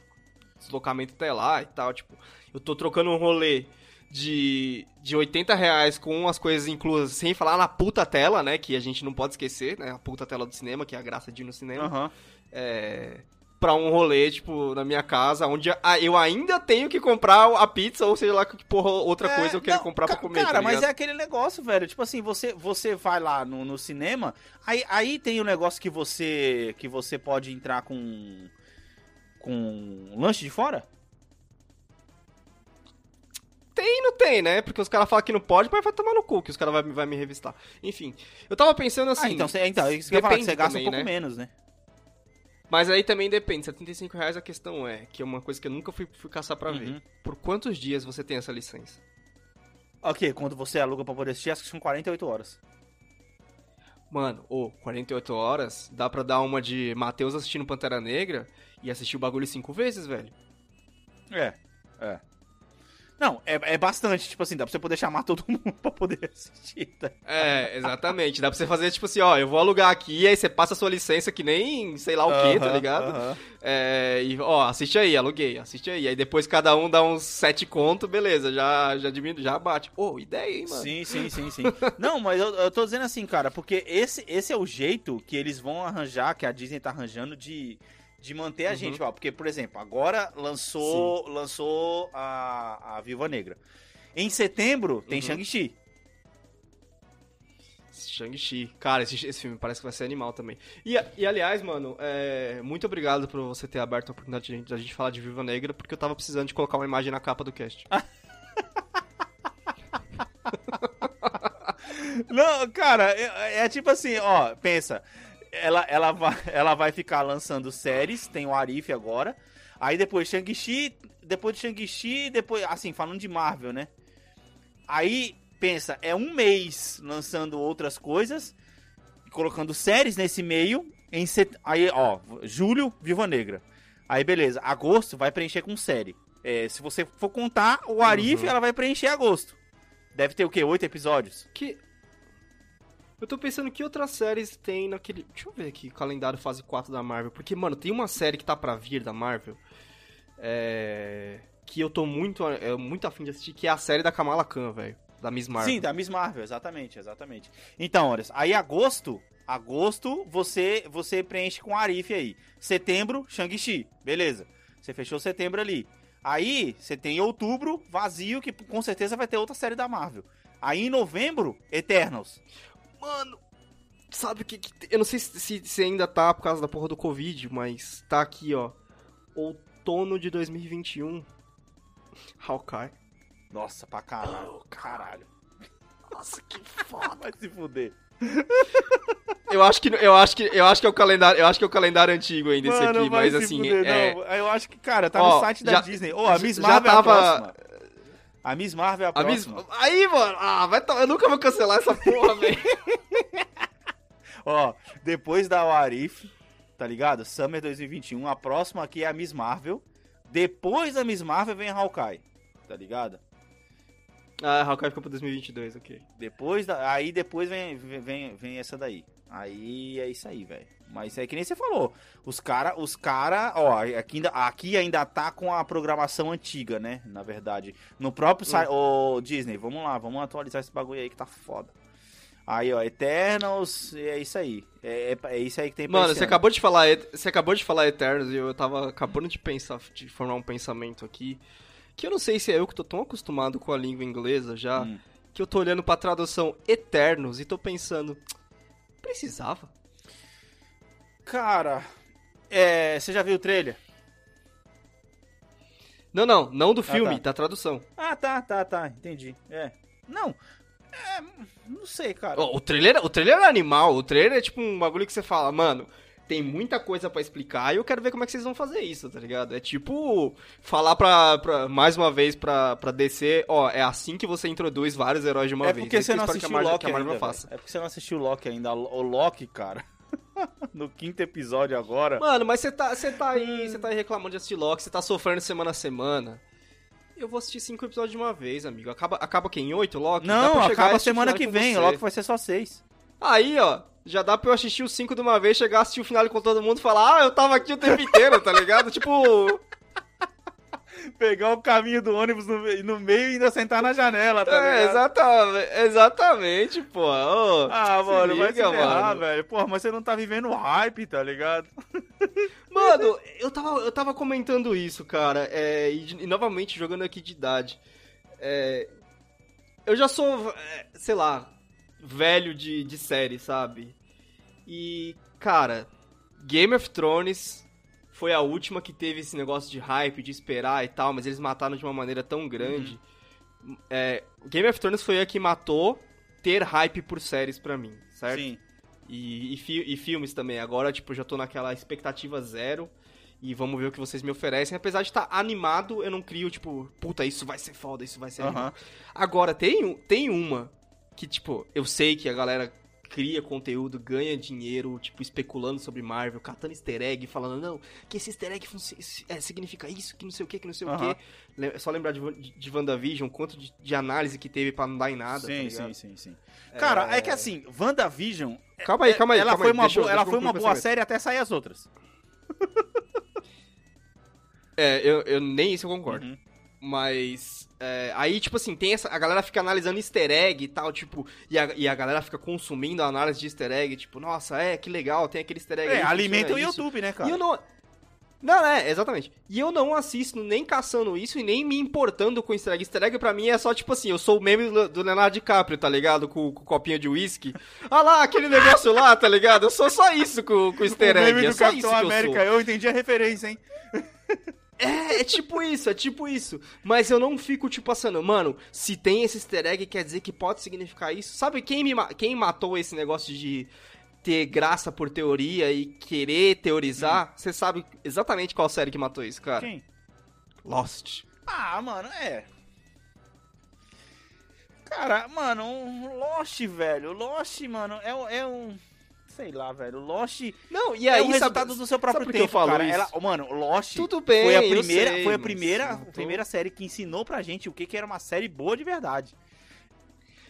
deslocamento até lá e tal, tipo, eu tô trocando um rolê de, de 80 reais com as coisas inclusas, sem falar na puta tela, né, que a gente não pode esquecer, né, a puta tela do cinema, que é a graça de ir no cinema, Aham. É, pra um rolê, tipo, na minha casa, onde a- eu ainda tenho que comprar a pizza, ou seja lá que porra outra É, coisa eu quero não, comprar pra comer, Cara, tá mas é aquele negócio, velho. Tipo assim, você, você vai lá no, no cinema, aí, aí tem o negócio que você que você pode entrar com com lanche de fora? Tem e não tem, né? Porque os caras falam que não pode, mas vai tomar no cu, que os caras vai, vai me revistar. Enfim, eu tava pensando assim... ah, então, você, então isso que eu falar, que você gasta também, um pouco né? menos, né? Mas aí também depende, 75 reais a questão é, que é uma coisa que eu nunca fui, fui caçar pra Uhum. ver. Por quantos dias você tem essa licença? Ok, quando você aluga pra poder assistir, acho que são 48 horas. Mano, ô, 48 horas, dá pra dar uma de Matheus assistindo Pantera Negra e assistir o bagulho cinco vezes, velho. É, é. Não, é, é bastante, tipo assim, dá pra você poder chamar todo mundo pra poder assistir, tá? É, exatamente. Dá pra você fazer, tipo assim, ó, eu vou alugar aqui, aí você passa a sua licença que nem sei lá o que, tá Aham, ligado? aham. É, e, ó, assiste aí, aluguei, assiste aí. Aí depois cada um dá uns sete conto, beleza, já, já diminui, já bate. Ô, ideia, hein, mano? Sim, sim, sim, sim. Não, mas eu, eu tô dizendo assim, cara, porque esse, esse é o jeito que eles vão arranjar, que a Disney tá arranjando de, de manter a Uhum. gente, ó. Porque, por exemplo, agora lançou, lançou a, a Viva Negra. Em setembro tem Uhum. Shang-Chi. Shang-Chi. Cara, esse, esse filme parece que vai ser animal também. E, e, aliás, mano, é, muito obrigado por você ter aberto a oportunidade de, de a gente falar de Viva Negra, porque eu tava precisando de colocar uma imagem na capa do cast. Não, cara, é, é tipo assim, ó, pensa. Ela, ela, vai, ela vai ficar lançando séries, tem o Arif agora. Aí depois Shang-Chi, depois de Shang-Chi, depois, assim, falando de Marvel, né? Aí, pensa, é um mês lançando outras coisas, colocando séries nesse meio. Em set... Aí, ó, julho, Viva Negra. Aí, beleza, agosto vai preencher com série. É, se você for contar, o Arif, Uhum. ela vai preencher agosto. Deve ter o quê? Oito episódios? Que. Eu tô pensando que outras séries tem naquele. Deixa eu ver aqui, calendário fase 4 da Marvel. Porque, mano, tem uma série que tá pra vir da Marvel. É. Que eu tô muito, é, muito afim de assistir, que é a série da Kamala Khan, velho. Da Miss Marvel. Sim, da Miss Marvel, exatamente, exatamente. Então, olha, aí agosto, agosto você você preenche com Arif aí. Setembro, Shang-Chi, beleza. Você fechou setembro ali. Aí você tem outubro vazio que com certeza vai ter outra série da Marvel. Aí em novembro, Eternals. Mano, sabe o que, que- Eu não sei se, se- se ainda tá por causa da porra do Covid, mas tá aqui, ó. Outono de 2021. Hawkeye. Nossa, pra caralho. Caralho. Nossa, que foda. Vai se fuder. Eu acho que eu acho que eu acho que é o calendário, eu acho que é o calendário antigo ainda esse aqui, mas assim, fuder, é, não. Eu acho que, cara, tá Ó, no site da já- Disney. Ô, a Miss já Marvel tava- é a Miss Marvel é a a Miss- próxima. Aí, mano, ah, vai to- eu nunca vou cancelar essa porra, velho. Ó, depois da Warif, tá ligado? Summer 2021, a próxima aqui é a Miss Marvel. Depois da Miss Marvel vem a Hawkeye, tá ligado? Ah, Hawkeye ficou pra 2022, OK. Depois da, aí depois vem, vem, vem essa daí. Aí é isso aí, velho. Mas é que nem você falou. Os cara, os cara, ó, aqui ainda, aqui ainda tá com a programação antiga, né? Na verdade. No próprio site. Ô, Disney, vamos lá, vamos atualizar esse bagulho aí que tá foda. Aí, ó, Eternals, é isso aí. É, é, é isso aí que tem pra Mano, você ano. acabou de falar, você acabou de falar Eternos e eu tava acabando de pensar, de formar um pensamento aqui, que eu não sei se é eu que tô tão acostumado com a língua inglesa já, Hum. que eu tô olhando pra tradução Eternos e tô pensando, precisava? Cara, É, você já viu o trailer? Não, não, não do filme, tá. da tradução. Ah, tá, tá, tá, entendi. É. Não. É, não sei, cara. Ó, o trailer, o trailer é animal, o trailer é tipo um bagulho que você fala, mano, tem muita coisa pra explicar e eu quero ver como é que vocês vão fazer isso, tá ligado? É tipo falar pra, pra mais uma vez pra, pra DC, ó, é assim que você introduz vários heróis de uma é vez. porque É você não assistiu o Loki ainda. É porque você não assistiu o Loki ainda. O Loki, cara. no quinto episódio agora. Mano, mas você tá, você tá aí, você tá aí reclamando de assistir Loki, você tá sofrendo semana a semana. Eu vou assistir cinco episódios de uma vez, amigo. Acaba, acaba quem? Oito, Loki? Não, acaba semana que vem. O Loki vai ser só seis. Aí, ó, já dá pra eu assistir os cinco de uma vez, chegar, assistir o final com todo mundo e falar, ah, eu tava aqui o tempo inteiro, tá ligado? tipo, Pegar o caminho do ônibus no, no meio e ainda sentar na janela, tá é, ligado? exatamente, exatamente, pô. Ô, Ah, mano, vai se liga, ferrar, mano. velho. Porra, mas você não tá vivendo hype, tá ligado? Mano, eu tava, eu tava comentando isso, cara, é, e, e novamente jogando aqui de idade. É, eu já sou, é, sei lá, velho de, de série, sabe? E, cara, Game of Thrones foi a última que teve esse negócio de hype, de esperar e tal, mas eles mataram de uma maneira tão grande. É, Game of Thrones foi a que matou ter hype por séries pra mim, certo? Sim. E, e, fi- e filmes também. Agora, tipo, já tô naquela expectativa zero. E vamos ver o que vocês me oferecem. Apesar de estar animado, eu não crio, tipo, puta, isso vai ser foda, isso vai ser Aham. animal. Agora, tem, tem uma que, tipo, eu sei que a galera cria conteúdo, ganha dinheiro, tipo, especulando sobre Marvel, catando easter egg, falando, não, que esse easter egg é, significa isso, que não sei o que, que não sei o Aham. que. É só lembrar de, de, WandaVision, quanto de, de análise que teve pra não dar em nada, tá sim, ligado? sim, sim, sim. Cara, é... que assim, WandaVision. Calma aí, calma aí, ela calma foi aí, uma, deixa boa, ela foi uma o boa série até sair as outras. É, eu, eu nem isso eu concordo. Uhum. Mas. é, aí, tipo assim, tem essa. A galera fica analisando easter egg e tal, tipo. E a, e a galera fica consumindo a análise de easter egg, tipo, nossa, é, que legal, tem aquele easter egg. aí, É, alimenta o isso. YouTube, né, cara? E eu não. Não, é, exatamente. E eu não assisto nem caçando isso e nem me importando com easter egg. Easter egg pra mim é só tipo assim, eu sou o meme do, do Leonardo DiCaprio, tá ligado? Com, com o copinho de uísque. Ah lá, aquele negócio lá, tá ligado? Eu sou só isso com, com easter o egg. meme É do isso Capitão eu América, sou. eu, entendi a referência, hein? É, é tipo isso, é tipo isso. Mas eu não fico, tipo, passando, mano, se tem esse easter egg, quer dizer que pode significar isso. Sabe quem, me, quem matou esse negócio de ter graça por teoria e querer teorizar? Você sabe exatamente qual série que matou isso, cara? Quem? Lost. Ah, mano, é. Cara, mano, um Lost, velho. Lost, mano, é, é um. Sei lá, velho. Lost Não, e é aí, o resultado sabe, do seu próprio que eu tempo, falo cara. isso? Ela, mano, Lost Tudo bem, foi a primeira, sei, foi a primeira, primeira série que ensinou pra gente o que, que era uma série boa de verdade.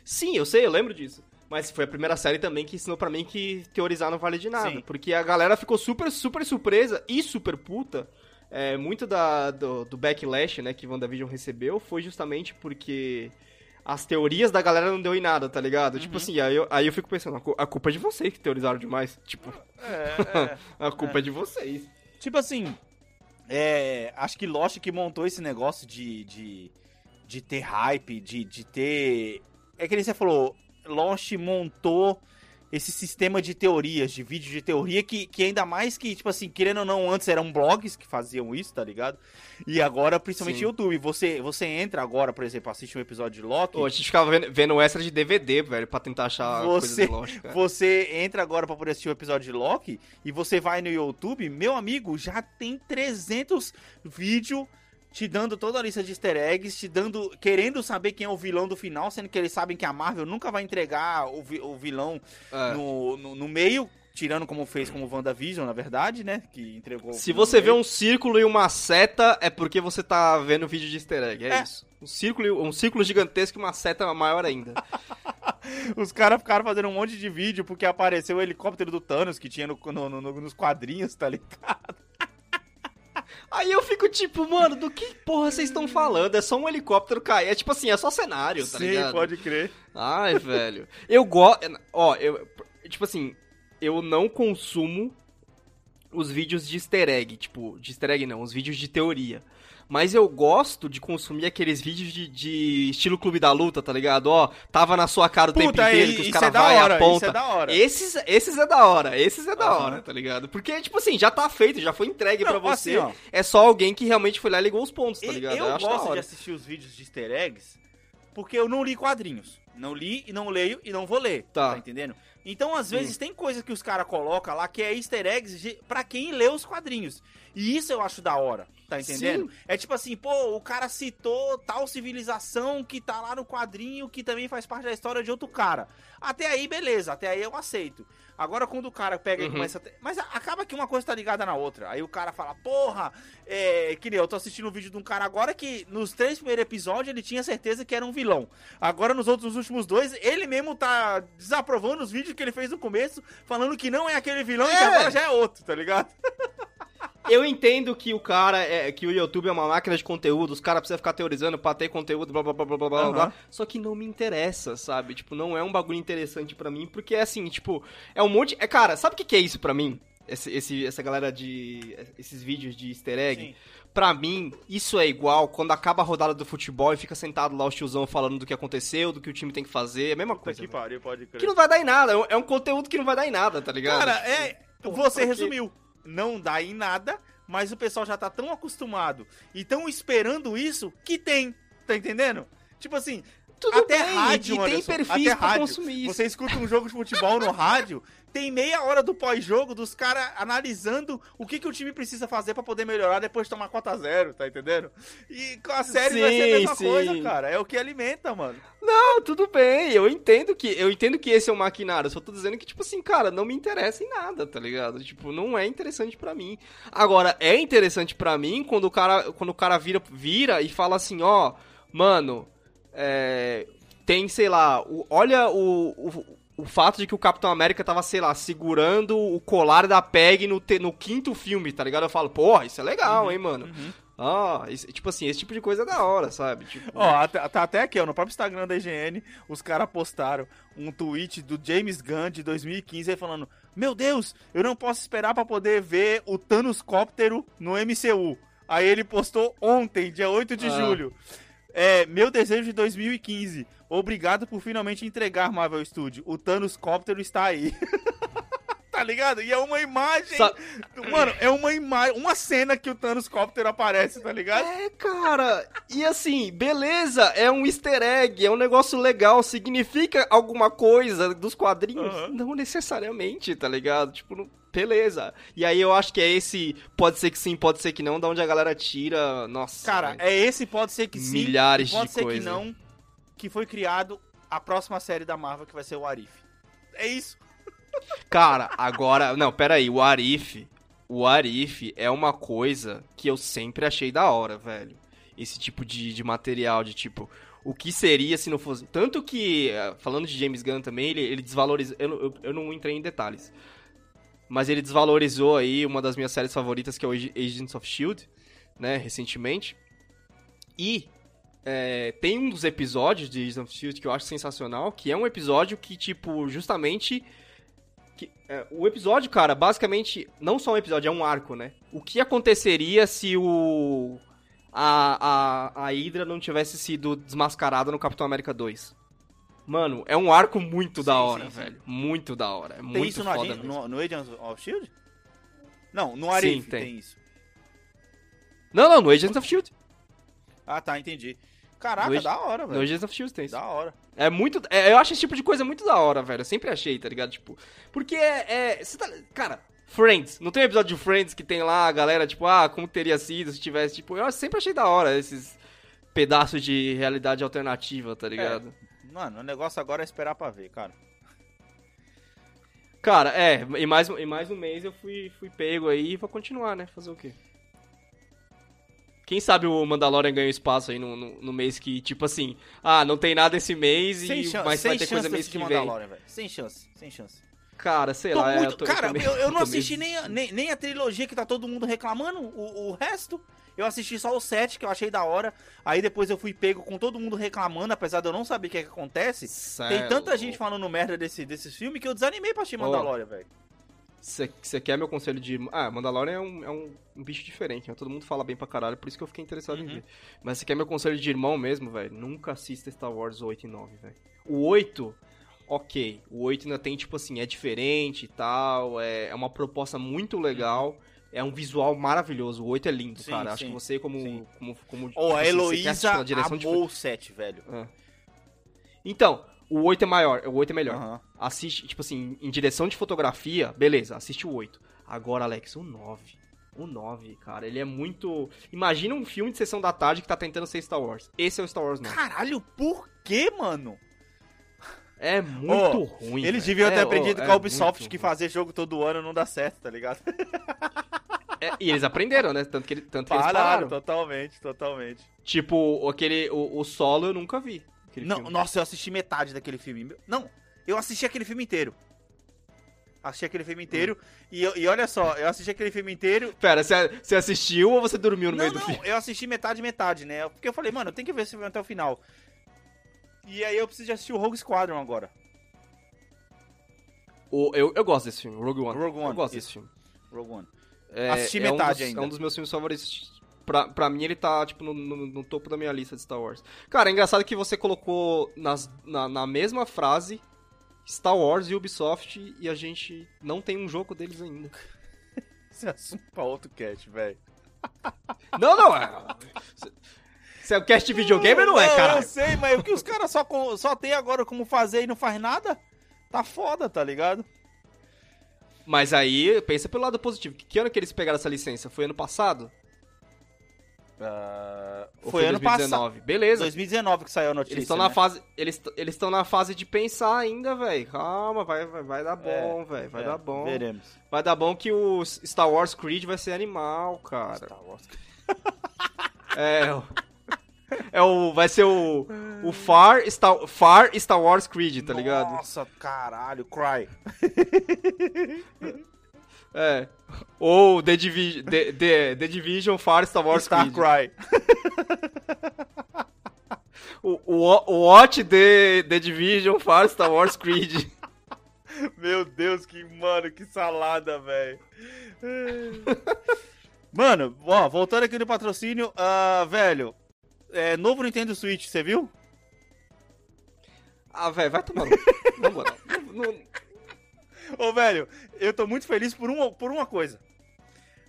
Sim, eu sei, eu lembro disso. Mas foi a primeira série também que ensinou pra mim que teorizar não vale de nada. Sim. Porque a galera ficou super, super surpresa e super puta. É, muito da, do, do backlash, né, que WandaVision recebeu foi justamente porque as teorias da galera não deu em nada, tá ligado? Tipo assim, aí eu, aí eu fico pensando, a cu- a culpa é de vocês que teorizaram demais. Tipo, É, a culpa é, de vocês. Tipo assim, é, acho que Lost que montou esse negócio de, de, de ter hype, de, de ter. É que nem você falou, Lost montou esse sistema de teorias, de vídeo de teoria, que, que ainda mais que, tipo assim, querendo ou não, antes eram blogs que faziam isso, tá ligado? E agora, principalmente Sim. YouTube. Você, você entra agora, por exemplo, assiste um episódio de Loki. Pô, a gente ficava vendo, vendo extra de DVD, velho, pra tentar achar coisa Você- de Lost, cara. Você entra agora pra poder assistir o episódio de Loki e você vai no YouTube, meu amigo, já tem 300 vídeos te dando toda a lista de easter eggs, te dando, querendo saber quem é o vilão do final, sendo que eles sabem que a Marvel nunca vai entregar o, vi- o vilão É. no, no, no meio, tirando como fez com o WandaVision, na verdade, né, que entregou... Se você vê um círculo e uma seta, é porque você tá vendo vídeo de easter egg, é, É. isso. Um círculo, um círculo gigantesco e uma seta maior ainda. Os caras ficaram fazendo um monte de vídeo porque apareceu o helicóptero do Thanos que tinha no, no- no- nos quadrinhos, tá ligado? Aí eu fico tipo, mano, do que porra vocês estão falando? É só um helicóptero cair. É tipo assim, é só cenário, tá Sim, ligado? pode crer. Ai, velho. Eu gosto. Ó, eu. Tipo assim, eu não consumo os vídeos de easter egg, tipo, de easter egg não, os vídeos de teoria. Mas eu gosto de consumir aqueles vídeos de, de estilo Clube da Luta, tá ligado? Ó, tava na sua cara o tempo Puta, inteiro e- que os caras é vai e hora, aponta. isso é da hora. Esses, esses é da hora, esses é da Aham. hora, tá ligado? Porque, tipo assim, já tá feito, já foi entregue Não, pra você. assim, é só alguém que realmente foi lá e ligou os pontos, tá ligado? Eu da gosto de assistir os vídeos de easter eggs porque eu não li quadrinhos. Não li e não leio e não vou ler. Tá. Tá, entendendo? Então, às vezes, tem coisa que os caras colocam lá que é easter eggs de, pra quem lê os quadrinhos. E isso eu acho da hora. Tá entendendo? É tipo assim, pô, o cara citou tal civilização que tá lá no quadrinho que também faz parte da história de outro cara. Até aí, beleza, até aí eu aceito. Agora, quando o cara pega e Uhum. começa a. ter- Mas acaba que uma coisa tá ligada na outra. Aí o cara fala, porra, é. Que nem eu tô assistindo um vídeo de um cara agora que nos três primeiros episódios ele tinha certeza que era um vilão. Agora, nos outros nos últimos dois, ele mesmo tá desaprovando os vídeos que ele fez no começo, falando que não é aquele vilão e que É. agora já é outro, tá ligado? Eu entendo que o cara, é, que o YouTube é uma máquina de conteúdo, os caras precisam ficar teorizando pra ter conteúdo, blá blá blá blá blá blá, Aham. blá. Só que não me interessa, sabe? Tipo, não é um bagulho interessante pra mim, porque é assim, tipo, é um monte. É, cara, sabe o que, que é isso pra mim? Esse, esse- essa galera de. Esses vídeos de easter egg. Sim. Pra mim, isso é igual quando acaba a rodada do futebol e fica sentado lá o tiozão falando do que aconteceu, do que o time tem que fazer. É a mesma Puta coisa. que velho. pariu, pode crer. Que não vai dar em nada. é um- É um conteúdo que não vai dar em nada, tá ligado? Cara, é. pô, Você resumiu. Não dá em nada, mas o pessoal já tá tão acostumado e tão esperando isso que tem. Tá entendendo? Tipo assim, Tudo até bem, rádio, e tem perfis até pra rádio. consumir isso. você escuta um jogo de futebol no rádio, tem meia hora do pós-jogo dos caras analisando o que, que o time precisa fazer pra poder melhorar depois de tomar 4 a 0 tá entendendo? E com a série vai ser a Sim, mesma sim. coisa, cara. É o que alimenta, mano. Não, tudo bem, eu entendo que eu entendo que esse é um maquinário, só tô dizendo que tipo assim, cara, não me interessa em nada, tá ligado? Tipo, não é interessante pra mim. Agora, é interessante pra mim quando o cara quando o cara vira vira e fala assim, ó, mano, é, tem, sei lá, o- olha o, o, o fato de que o Capitão América tava, sei lá, segurando o colar da Peg no, te- no quinto filme, tá ligado? Eu falo, porra, isso é legal, hein, mano. Ah, isso- tipo assim, esse tipo de coisa é da hora, sabe? Tipo, Ó, até- tá até aqui, ó, no próprio Instagram da IGN, os caras postaram um tweet do James Gunn de 2015 aí falando: Meu Deus, eu não posso esperar pra poder ver o Thanos Cóptero no MCU. Aí ele postou ontem, dia 8 de Ah. julho. É, meu desejo de 2015. Obrigado por finalmente entregar Marvel Studio. O Thanos Cóptero está aí. tá ligado? E é uma imagem. Sa- Mano, é uma imagem, uma cena que o Thanos Cóptero aparece, tá ligado? É, cara. E assim, beleza, é um easter egg, é um negócio legal, significa alguma coisa dos quadrinhos? Aham. Não necessariamente, tá ligado? Tipo, não- beleza. E aí eu acho que é esse, pode ser que sim, pode ser que não, da onde a galera tira, nossa. Cara, é esse pode ser que sim, Milhares pode de ser coisa. que não, que foi criado a próxima série da Marvel que vai ser o Arif. É isso. Cara, agora, não, pera aí, o Arif, o Arif é uma coisa que eu sempre achei da hora, velho. Esse tipo de, de material, de tipo, o que seria se não fosse... Tanto que, eh, falando de James Gunn também, ele, ele desvalorizou, eu, eu, eu não entrei em detalhes, mas ele desvalorizou aí uma das minhas séries favoritas, que é o Ag- Agents of S.H.I.E.L.D., né, recentemente. E é, tem um dos episódios de Agents of S.H.I.E.L.D. que eu acho sensacional, que é um episódio que, tipo, justamente... que- é, o episódio, cara, basicamente, não só um episódio, é um arco, né? O que aconteceria se o... A, a, a Hydra não tivesse sido desmascarada no Capitão América 2? Mano, é um arco muito da Sim, hora, sim, sim. velho. Muito da hora. É Tem muito isso no, foda no, no Agents of Shield? Não, no Arif tem. tem. isso. Não, não, no Agents of S.H.I.E.L.D. Ah, tá, entendi. Caraca, No da hora, No velho. Agents of S.H.I.E.L.D. tem isso. Da hora. É muito. é, eu acho esse tipo de coisa muito da hora, velho. Eu sempre achei, tá ligado? Tipo. Porque é. é tá, cara, Friends. Não tem um episódio de Friends que tem lá a galera, tipo, ah, como teria sido se tivesse. Tipo, eu sempre achei da hora esses pedaços de realidade alternativa, tá ligado? Mano, o negócio agora é esperar pra ver, cara. Cara, é. E mais, e mais um mês eu fui, fui pego aí e vou continuar, né? Fazer o quê? Quem sabe o Mandalorian ganha espaço aí no, no, no mês que, tipo assim, ah, não tem nada esse mês, Sem, e, chan mas vai ter chance coisa mês que vem. Sem chance, sem chance. Cara, sei Tô lá. é, muito- eu tô- cara, tô meio- eu, eu não assisti nem a, nem, nem a trilogia que tá todo mundo reclamando, o, o resto. Eu assisti só o 7, que eu achei da hora. Aí depois eu fui pego com todo mundo reclamando, apesar de eu não saber o que, é que acontece. Cê Tem é tanta gente falando merda desse, desses filmes que eu desanimei pra assistir. Mandalorian, velho. Você quer meu conselho de. Ah, Mandalorian é um, é um, um bicho diferente, né? Todo mundo fala bem pra caralho, por isso que eu fiquei interessado Uhum. em ver. Mas você quer meu conselho de irmão mesmo, velho? Nunca assista Star Wars 8 e 9, velho. O 8, ok. O 8 ainda tem, tipo assim, é diferente e tal. É, é uma proposta muito legal. É um visual maravilhoso. O 8 é lindo, Sim, cara. Acho sim, que você, como. sim. como, como a tipo assim, quer Heloísa amou o 7, velho. Ah. Então, o 8 é maior. O 8 é melhor Aham. assiste, tipo assim, em direção de fotografia, beleza, assiste o 8. Agora, Alex, o 9. O 9, cara, ele é muito. Imagina um filme de sessão da tarde que tá tentando ser Star Wars. Esse é o Star Wars 9. Caralho, por que, mano? É muito ruim. Eles velho. deviam ter É, aprendido ô, com a é Ubisoft que fazer jogo todo ano não dá certo, tá ligado? É, e eles aprenderam, né? Tanto que, ele- tanto que eles Pararam, pararam. totalmente, totalmente. Tipo, aquele. O, o solo eu nunca vi. Aquele Não, filme. nossa, eu assisti metade daquele filme. Não, eu assisti aquele filme inteiro. Assisti aquele filme inteiro. E, eu- e olha só, eu assisti aquele filme inteiro. Pera, você, assistiu ou você dormiu no Não, meio do não, filme? eu assisti metade, metade, né? Porque eu falei, mano, eu tenho que ver esse filme até o final. E aí eu preciso de assistir o Rogue Squadron agora. O- eu, eu gosto desse filme, Rogue One. Rogue One, eu gosto isso. desse filme. Rogue One. É, Assisti é um metade dos- ainda. É um dos meus filmes favoritos. Pra, pra mim, ele tá, tipo, no, no- no topo da minha lista de Star Wars. Cara, é engraçado que você colocou nas, na, na mesma frase Star Wars e Ubisoft e a gente não tem um jogo deles ainda. Esse assunto pra outro cast, velho. Não, não, é... Você é o cast de videogame ou não é, cara? Eu sei, mas o que os caras só, só tem agora como fazer e não faz nada? Tá foda, tá ligado? Mas aí, pensa pelo lado positivo. Que, que ano que eles pegaram essa licença? Foi ano passado? Ou foi, ano passado. 2019? Beleza. 2019 que saiu a notícia. Eles estão né? na fase. Eles eles estão na fase de pensar ainda, velho. Calma, vai, vai, vai dar bom, velho. Vai É, dar bom. Veremos. Vai dar bom que o Star Wars Creed vai ser animal, cara. Star Wars. É. É o. Vai ser o. O Far Star, Far Star Wars Creed, tá ligado? Nossa, caralho, Cry. É. Ou The, Divi The, The, The Division Far Star Wars Star. Cry. O, o, o Watch The, The Division Far Star Wars Creed. Meu Deus, que mano, que salada, velho. Mano, ó, voltando aqui no patrocínio, ah, velho, é, novo Nintendo Switch, você viu? Ah, velho, vai tomar. moral. Não- não- Ô, velho, eu tô muito feliz por uma, por uma coisa.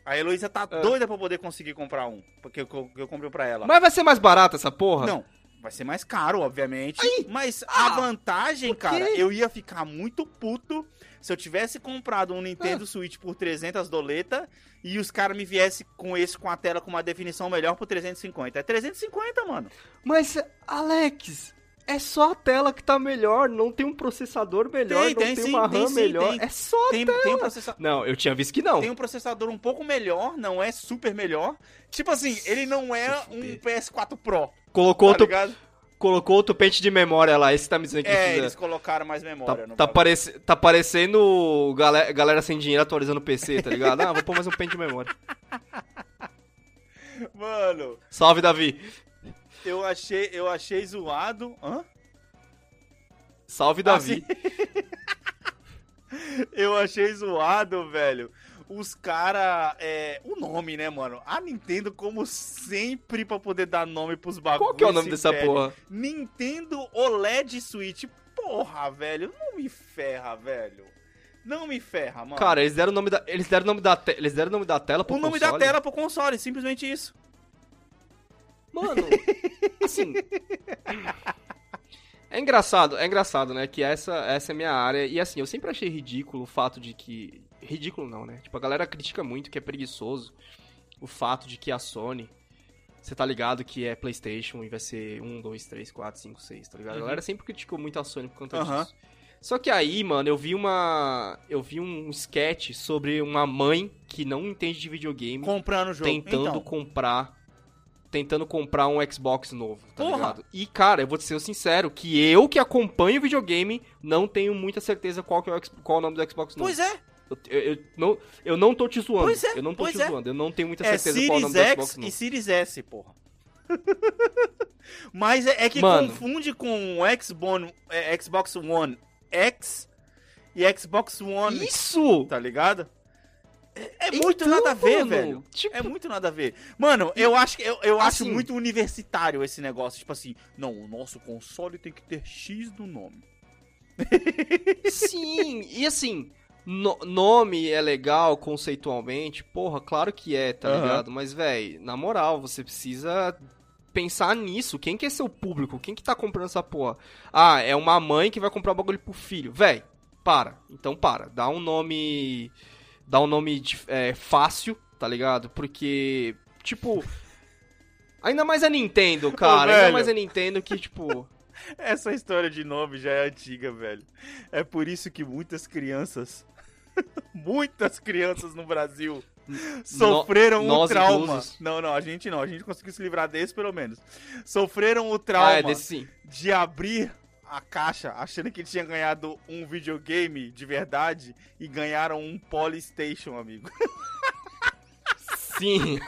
A Heloísa tá Ah. doida pra poder conseguir comprar um, porque eu, eu comprei pra ela. Mas vai ser mais barato essa porra? Não, vai ser mais caro, obviamente. mas Ah, a vantagem, cara, eu ia ficar muito puto se eu tivesse comprado um Nintendo Ah. Switch por 300 doleta e os caras me viessem com esse com a tela com uma definição melhor por 350. É 350, mano. Mas, Alex, é só a tela que tá melhor, não tem um processador melhor, Tem, não tem tem, sim, uma tem RAM sim, melhor. tem. É só a Tem, tela. tem um processador. Não, eu tinha visto que não. Tem um processador um pouco melhor, não é super melhor. Tipo assim, ele não é um fuder. PS4 Pro, Colocou, tá outro, ligado? colocou outro pente de memória lá, esse tá me dizendo que É, precisa... eles colocaram mais Tá, memória no tá, parece, tá parecendo galera, galera sem dinheiro atualizando o PC, tá ligado? Ah, vou pôr mais um pente de memória. Mano, Salve, Davi. Eu achei, eu achei zoado. Hã? Salve, Davi. Eu achei zoado, velho. Os cara, é, o nome, né, mano? A Nintendo, como sempre, pra poder dar nome pros bagulhos. Qual que é o nome dessa porra? Nintendo OLED Switch. Porra, velho, não me ferra, velho. Não me ferra, mano. Cara, eles deram o nome da, eles deram o nome da, te, eles deram o nome da tela pro o nome console? da tela pro console, simplesmente isso. Mano, assim. É engraçado, é engraçado, né? Que essa, essa é a minha área. E assim, eu sempre achei ridículo o fato de que. Ridículo não, né? Tipo, a galera critica muito que é preguiçoso o fato de que a Sony. Você tá ligado que é PlayStation e vai ser 1, 2, 3, 4, 5, 6, tá ligado? A Uhum. galera sempre criticou muito a Sony por conta Aham. disso. Só que aí, mano, eu vi uma. Eu vi um sketch sobre uma mãe que não entende de videogame Comprando o jogo. tentando Então, comprar tentando comprar um Xbox novo, tá Porra! ligado? E cara, eu vou te ser sincero, que eu que acompanho videogame não tenho muita certeza qual que é o, qual é o nome do Xbox novo. Pois é. Eu, eu- eu não, eu não tô te zoando. Pois é, eu não tô te é. zoando. Eu não tenho muita É certeza qual é o nome do X Xbox e novo. Series S, porra. Mas é, é que Mano. confunde com o Xbox, é, Xbox One X e Xbox One. Isso! Tá ligado? É, é muito Então, nada a ver, mano, velho. tipo- É muito nada a ver. Mano, eu acho, que- eu, eu acho Assim- muito universitário esse negócio. Tipo assim, não, o nosso console tem que ter X no nome. Sim, e assim, no- nome é legal conceitualmente, porra, claro que é, tá Aham. ligado? Mas, velho, na moral, você precisa pensar nisso. Quem que é seu público? Quem que tá comprando essa porra? Ah, é uma mãe que vai comprar o bagulho pro filho. Véi, para. Então para. Dá um nome. Dá um nome de- é, fácil, tá ligado? Porque, tipo. Ainda mais a Nintendo, cara. ainda velho. mais a Nintendo que, tipo. Essa história de nome já é antiga, velho. É por isso que muitas crianças, muitas crianças no Brasil sofreram o nós trauma. inclusos. Não, não, a gente não. A gente conseguiu se livrar desse pelo menos. Sofreram o Ah, trauma é desse de abrir a caixa achando que tinha ganhado um videogame de verdade e ganharam um Polystation, amigo. Sim.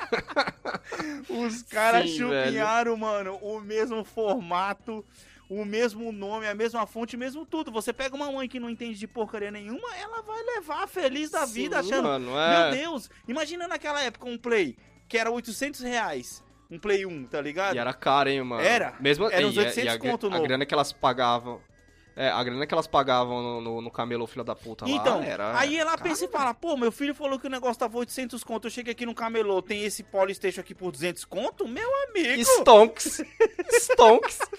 Os caras chupinharam, mano, o mesmo formato, o mesmo nome, a mesma fonte, o mesmo tudo. Você pega uma mãe que não entende de porcaria nenhuma, ela vai levar feliz da vida, Sim, achando. Mano, é. Meu Deus, imagina naquela época um Play que era 800 reais. Um Play 1, tá ligado? E era caro, hein, mano? Era. Mesmo, Era uns e a- 800 e a, conto a novo. grana que elas pagavam. É, a grana que elas pagavam no, no, no camelô, filho da puta lá, Então, era... aí ela caro, pensa e fala, pô, meu filho falou que o negócio tava 800 conto, eu cheguei aqui no camelô, tem esse Polystation aqui por 200 conto? Meu amigo! Stonks. Stonks.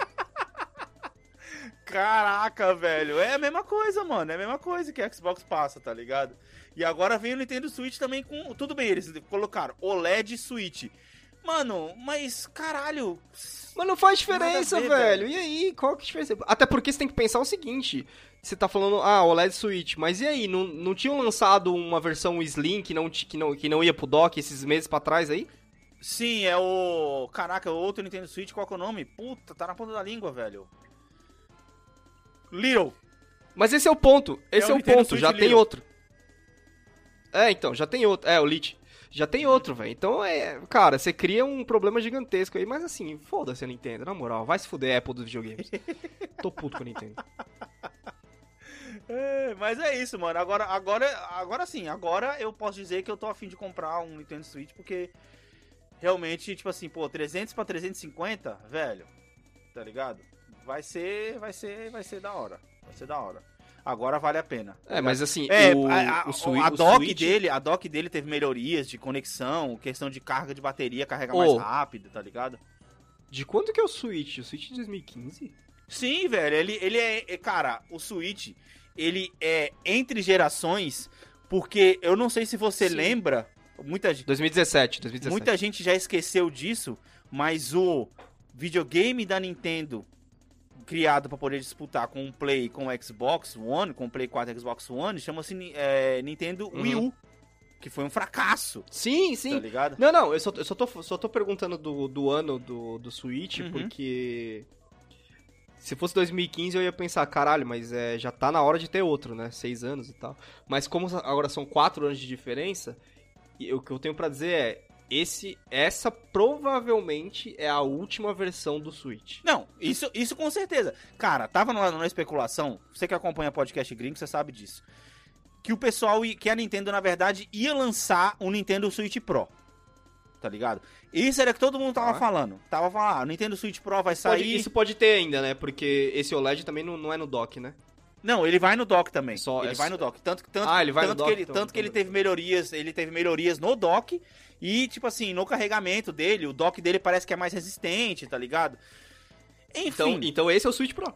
Caraca, velho. É a mesma coisa, mano. É a mesma coisa que a Xbox passa, tá ligado? E agora vem o Nintendo Switch também com. Tudo bem, eles colocaram OLED Switch. Mano, mas caralho. Mas não faz diferença, ver, velho. E aí, qual que é a diferença? Até porque você tem que pensar o seguinte. Você tá falando, ah, OLED Switch, mas e aí? Não, não tinham lançado uma versão Slim que não, que, não, que não ia pro dock esses meses pra trás aí? Sim, é o. Caraca, o outro Nintendo Switch, qual que é o nome? Puta, tá na ponta da língua, velho. Little. Mas esse é o ponto. Esse É é, o Nintendo ponto. Switch Já tem Little. outro. É, então, já tem outro. É, o Lite. Já tem outro, velho. Então, é. Cara, você cria um problema gigantesco aí. Mas assim, foda-se a Nintendo, na moral. Vai se fuder, Apple dos videogames. Tô puto com a Nintendo. É, mas é isso, mano. Agora, agora, agora sim, agora eu posso dizer que eu tô afim de comprar um Nintendo Switch, porque realmente, tipo assim, pô, 300 pra 350, velho, tá ligado? Vai ser, vai ser, vai ser da hora. Vai ser da hora. Agora vale a pena. tá É, mas assim, É, o, a, a, o, a dock Switch- dele, a dock dele teve melhorias de conexão, questão de carga de bateria, carrega Ô. mais rápido, tá ligado? De quanto que é o Switch? O Switch de 2015? Sim, velho, ele, ele é, é- Cara, o Switch, ele é entre gerações, porque eu não sei se você Sim. lembra, muita, gente- 2017, 2017. muita gente já esqueceu disso, mas o videogame da Nintendo, criado para poder disputar com o Play com o Xbox One, com o Play 4 e Xbox One, chama-se é, Nintendo Wii U, que foi um fracasso, Sim, tá sim. ligado? Não, não, eu só, eu só, tô, só tô perguntando do, do ano do, do Switch, Uhum. porque. Se fosse 2015 eu ia pensar, caralho, mas é, já tá na hora de ter outro, né? Seis anos e tal. Mas como agora são quatro anos de diferença, e o que eu tenho pra dizer é. Esse, essa provavelmente é a última versão do Switch. Não, isso, isso com certeza. Cara, tava na, na especulação, você que acompanha podcast gringo, você sabe disso. Que o pessoal, que a Nintendo, na verdade, ia lançar um Nintendo Switch Pro. Tá ligado? Isso era que todo mundo tava Tá. falando. Tava falando, ah, o Nintendo Switch Pro vai Pode- sair. isso pode ter ainda, né? Porque esse OLED também não, não é no dock, né? Não, ele vai no dock também. Só- ele é vai no dock. Tanto, tanto, Ah, ele vai no tanto dock, que ele, então, tanto que ele então teve melhorias, ele teve melhorias no dock e tipo assim, no carregamento dele, o dock dele parece que é mais resistente, tá ligado? Enfim, Então, então esse é o Switch Pro.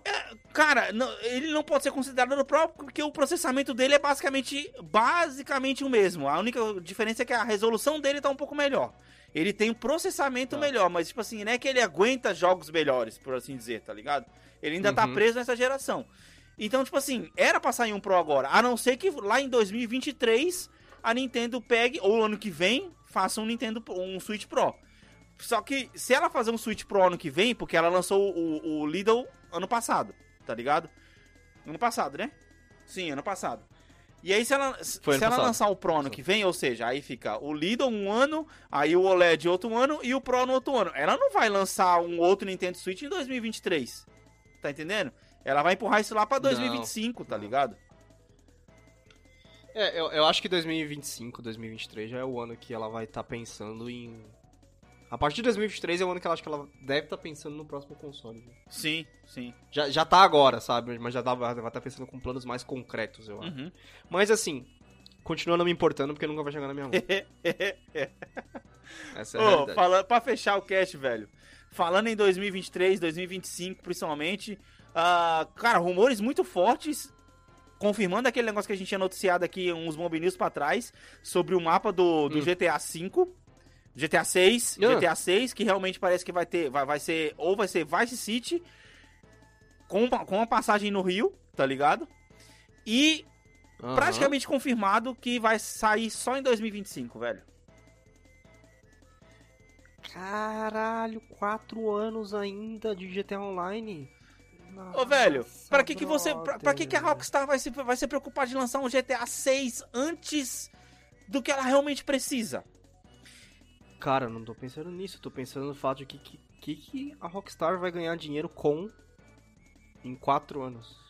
cara, não- ele não pode ser considerado pro porque o processamento dele é basicamente basicamente o mesmo. A única diferença é que a resolução dele tá um pouco melhor. Ele tem um processamento Tá. melhor, mas tipo assim, não é que ele aguenta jogos melhores, por assim dizer, tá ligado? Ele ainda tá Uhum. preso nessa geração. Então, tipo assim, era pra sair um Pro agora. A não ser que lá em 2023 a Nintendo pegue, ou ano que vem, faça um Nintendo um Switch Pro. Só que se ela fazer um Switch Pro ano que vem, porque ela lançou o, o Lidl ano passado, tá ligado? Ano passado, né? Sim, ano passado. E aí, se ela, se ela passado. lançar o Pro ano que vem, ou seja, aí fica o Lidl um ano, aí o OLED outro ano e o Pro no outro ano. Ela não vai lançar um outro Nintendo Switch em 2023. Tá entendendo? Ela vai empurrar isso lá pra 2025, tá Não. ligado? É, eu, eu acho que 2025, 2023 já é o ano que ela vai estar pensando em. A partir de 2023 é o ano que ela acho que ela deve estar pensando no próximo console. né? Sim, sim. Já, já tá agora, sabe? Mas já tá, vai estar pensando com planos mais concretos, eu acho. Uhum. Mas assim, continua não me importando porque nunca vai chegar na minha mão. Essa é a realidade. fala, pra fechar o cast, velho. Falando em 2023, 2025, principalmente. ah, cara, rumores muito fortes. Confirmando aquele negócio que a gente tinha noticiado aqui uns Mob News pra trás. Sobre o mapa do, do Hum. GTA V. GTA 6, Ah. GTA 6, que realmente parece que vai ter. Vai, vai ser. Ou vai ser Vice City. Com, uma- com uma passagem no Rio, tá ligado? E praticamente confirmado que vai sair só em 2025, velho. Caralho, quatro anos ainda de GTA Online. Ô, velho, pra que que você. Pra, pra que que a Rockstar vai se, vai se preocupar de lançar um GTA 6 antes do que ela realmente precisa? Cara, eu não tô pensando nisso. Tô pensando no fato de que, que, que, que a Rockstar vai ganhar dinheiro com em quatro anos.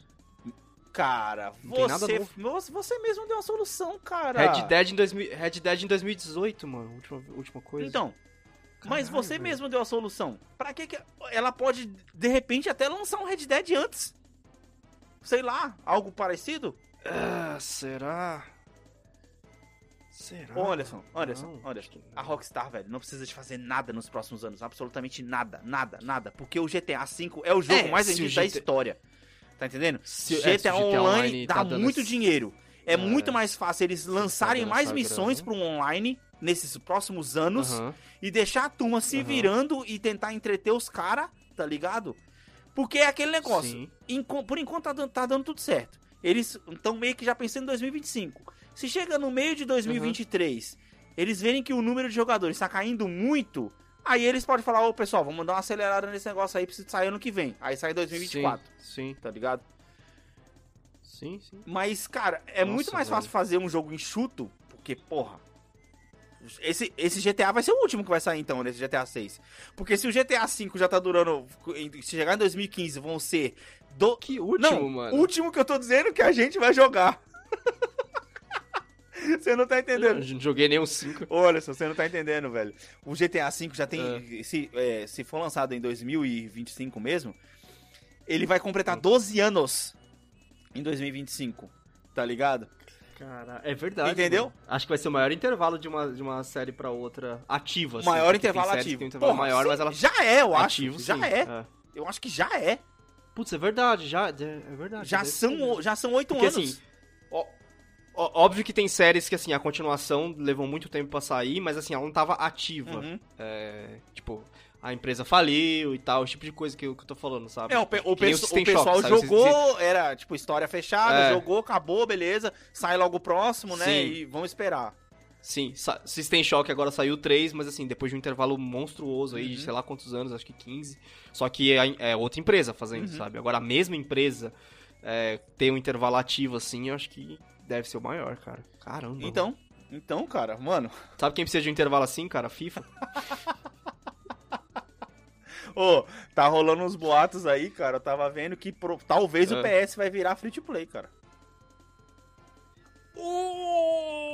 Cara, você, você, mesmo deu uma solução, cara. Red Dead em, 2000, Red Dead em 2018, mano. Última, última coisa. Então, mas Caralho, você mesmo deu a solução. Pra que que ela pode, de repente, até lançar um Red Dead antes? Sei lá, algo parecido? Ah, será? Será? Ô, Anderson, Anderson, Não, olha, que não. a Rockstar, velho, não precisa de fazer nada nos próximos anos. Absolutamente nada, nada, nada. Porque o GTA V é o jogo É, mais vendido da GTA história. Tá entendendo? Se- GTA, é, GTA Online Online dá tá muito esse- dinheiro. É, É. muito mais fácil eles lançarem dando mais missões grana. pro online nesses próximos anos Aham. e deixar a turma se Aham. virando e tentar entreter os caras, tá ligado? Porque é aquele negócio. Enco- por enquanto tá dando, tá dando tudo certo. Eles estão meio que já pensando em 2025. Se chega no meio de 2023, eles verem que o número de jogadores está caindo muito, aí eles podem falar, ô pessoal, vamos dar uma acelerada nesse negócio aí, precisa sair ano que vem. Aí sai em 2024, Sim, sim, tá ligado? sim. sim. Mas, cara, é Nossa, muito mais velho. fácil fazer um jogo enxuto, porque, porra. Esse, esse GTA vai ser o último que vai sair, então, nesse GTA 6. Porque se o GTA 5 já tá durando. Se chegar em 2015, vão ser. Do... Que último, Não, mano. último que eu tô dizendo que a gente vai jogar. você não tá Eu entendendo. não joguei nem um 5. Olha só, você não tá entendendo, velho. O GTA V já tem. É. Se, é, se for lançado em 2025 mesmo, ele vai Hum. completar 12 anos em 2025. Tá ligado? Cara, é verdade. Entendeu? mano. Acho que vai ser o maior intervalo de uma, de uma série pra outra ativa. assim, maior intervalo ativo. um intervalo Porra, maior, sim, mas ela. Já é, eu acho. ativo, já sim. é. Eu acho que já é. Putz, é verdade, já. É verdade. Já são, já são oito anos. assim, Ó- ó- óbvio que tem séries que, assim, a continuação levou muito tempo pra sair, mas, assim, ela não tava ativa. Uhum. É, tipo, a empresa faliu e tal, esse tipo de coisa que eu, que eu tô falando, sabe? É, o, pe- o o Shock, pessoal jogou, era tipo história fechada, É. jogou, acabou, beleza. Sai logo o próximo, né? Sim. E vamos esperar. Sim, System Shock agora saiu 3, mas assim, depois de um intervalo monstruoso aí, de Uhum. sei lá quantos anos, acho que 15. Só que é, é outra empresa fazendo, Uhum. sabe? Agora a mesma empresa é, ter um intervalo ativo assim, eu acho que deve ser o maior, cara. Caramba. mano. Então, então, cara, mano. Sabe quem precisa de um intervalo assim, cara? FIFA. Ô, tá rolando uns boatos aí, cara. Eu tava vendo que pro- talvez o É. PS vai virar free to play, cara.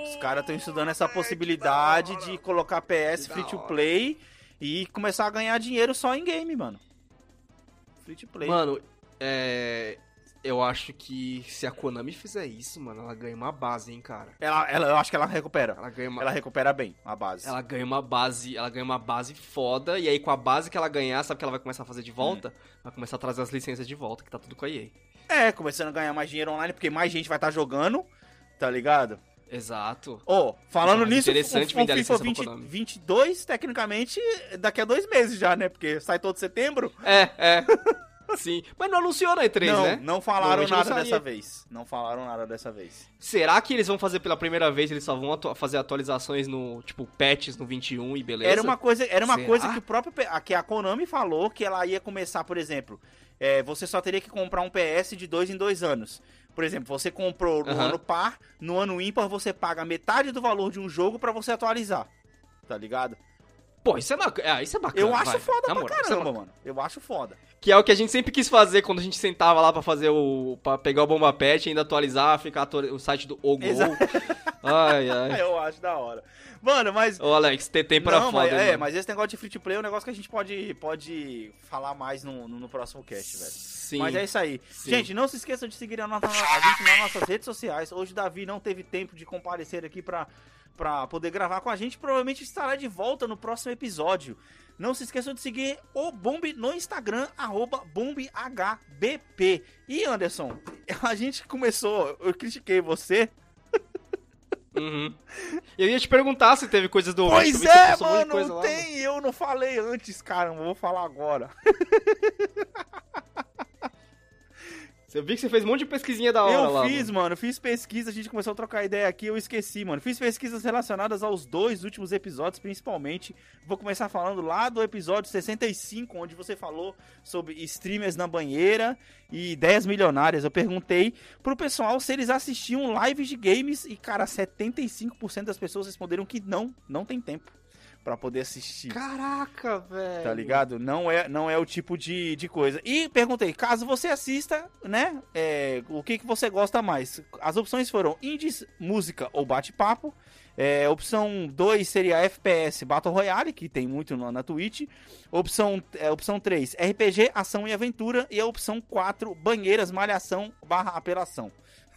Os caras estão estudando essa possibilidade de colocar PS free to play e começar a ganhar dinheiro só em game, mano. Free to play. Mano, é. Eu acho que se a Konami fizer isso, mano, ela ganha uma base, hein, cara. Ela, ela, eu acho que ela recupera. Ela ganha uma. Ela recupera bem a base. Ela ganha uma base, ela ganha uma base foda, e aí com a base que ela ganhar, sabe o que ela vai começar a fazer de volta? Hum. Vai começar a trazer as licenças de volta, que tá tudo com a EA. É, começando a ganhar mais dinheiro online, porque mais gente vai estar jogando, tá ligado? Exato. Ô, falando Isso é nisso, interessante o, o FIFA licença 20, pra Konami. 22, tecnicamente, daqui a dois meses já, né? Porque sai todo setembro. É, é. Sim. Mas não anunciou na E3, não, né? não falaram nada dessa vez. Não falaram nada dessa vez. Será que eles vão fazer pela primeira vez, eles só vão atu- fazer atualizações no, tipo, patches no 21 e beleza? Era uma coisa, era uma Será? coisa que o próprio que a Konami falou que ela ia começar, por exemplo, é, você só teria que comprar um PS de dois em dois anos. Por exemplo, você comprou no ano par, no ano ímpar você paga metade do valor de um jogo pra você atualizar. Tá ligado? Pô, isso é, é, isso é bacana. Eu acho vai. foda Na pra moral, é caramba, bacana. mano. Eu acho foda. Que é o que a gente sempre quis fazer quando a gente sentava lá pra fazer o. pra pegar o bomba pet, ainda atualizar, ficar o site do Ogol. Ai, ai. Eu acho da hora. Mano, mas. Ô, Alex, tem tempo pra foda. Mas, é, mano. mas esse negócio de free to play é um negócio que a gente pode, pode falar mais no, no, no próximo cast, velho. Sim. Mas é isso aí. Sim. Gente, não se esqueçam de seguir a, nossa, a gente nas nossas redes sociais. Hoje o Davi não teve tempo de comparecer aqui pra, pra poder gravar com a gente. Provavelmente estará de volta no próximo episódio. Não se esqueçam de seguir o Bomb no Instagram, arroba BombHBP. E Anderson, a gente começou, eu critiquei você. Uhum. Eu ia te perguntar se teve coisas do Pois é, mano, um lá, tem, mano. eu não falei antes, cara, vou falar agora. Eu vi que você fez um monte de pesquisinha da hora eu lá. Eu fiz, mano. mano. Fiz pesquisa, a gente começou a trocar ideia aqui, eu esqueci, mano. Fiz pesquisas relacionadas aos dois últimos episódios, principalmente. Vou começar falando lá do episódio 65, onde você falou sobre streamers na banheira e ideias milionárias. Eu perguntei pro pessoal se eles assistiam lives de games e, cara, 75% das pessoas responderam que não, não tem tempo para poder assistir. Caraca, velho. Tá ligado? Não é, não é o tipo de, de coisa. E perguntei, caso você assista, né? É, o que, que você gosta mais? As opções foram indies, música ou bate-papo. É, opção 2 seria FPS Battle Royale, que tem muito na, na Twitch. Opção, é, opção 3, RPG, ação e aventura. E a opção 4, banheiras, malhação barra apelação.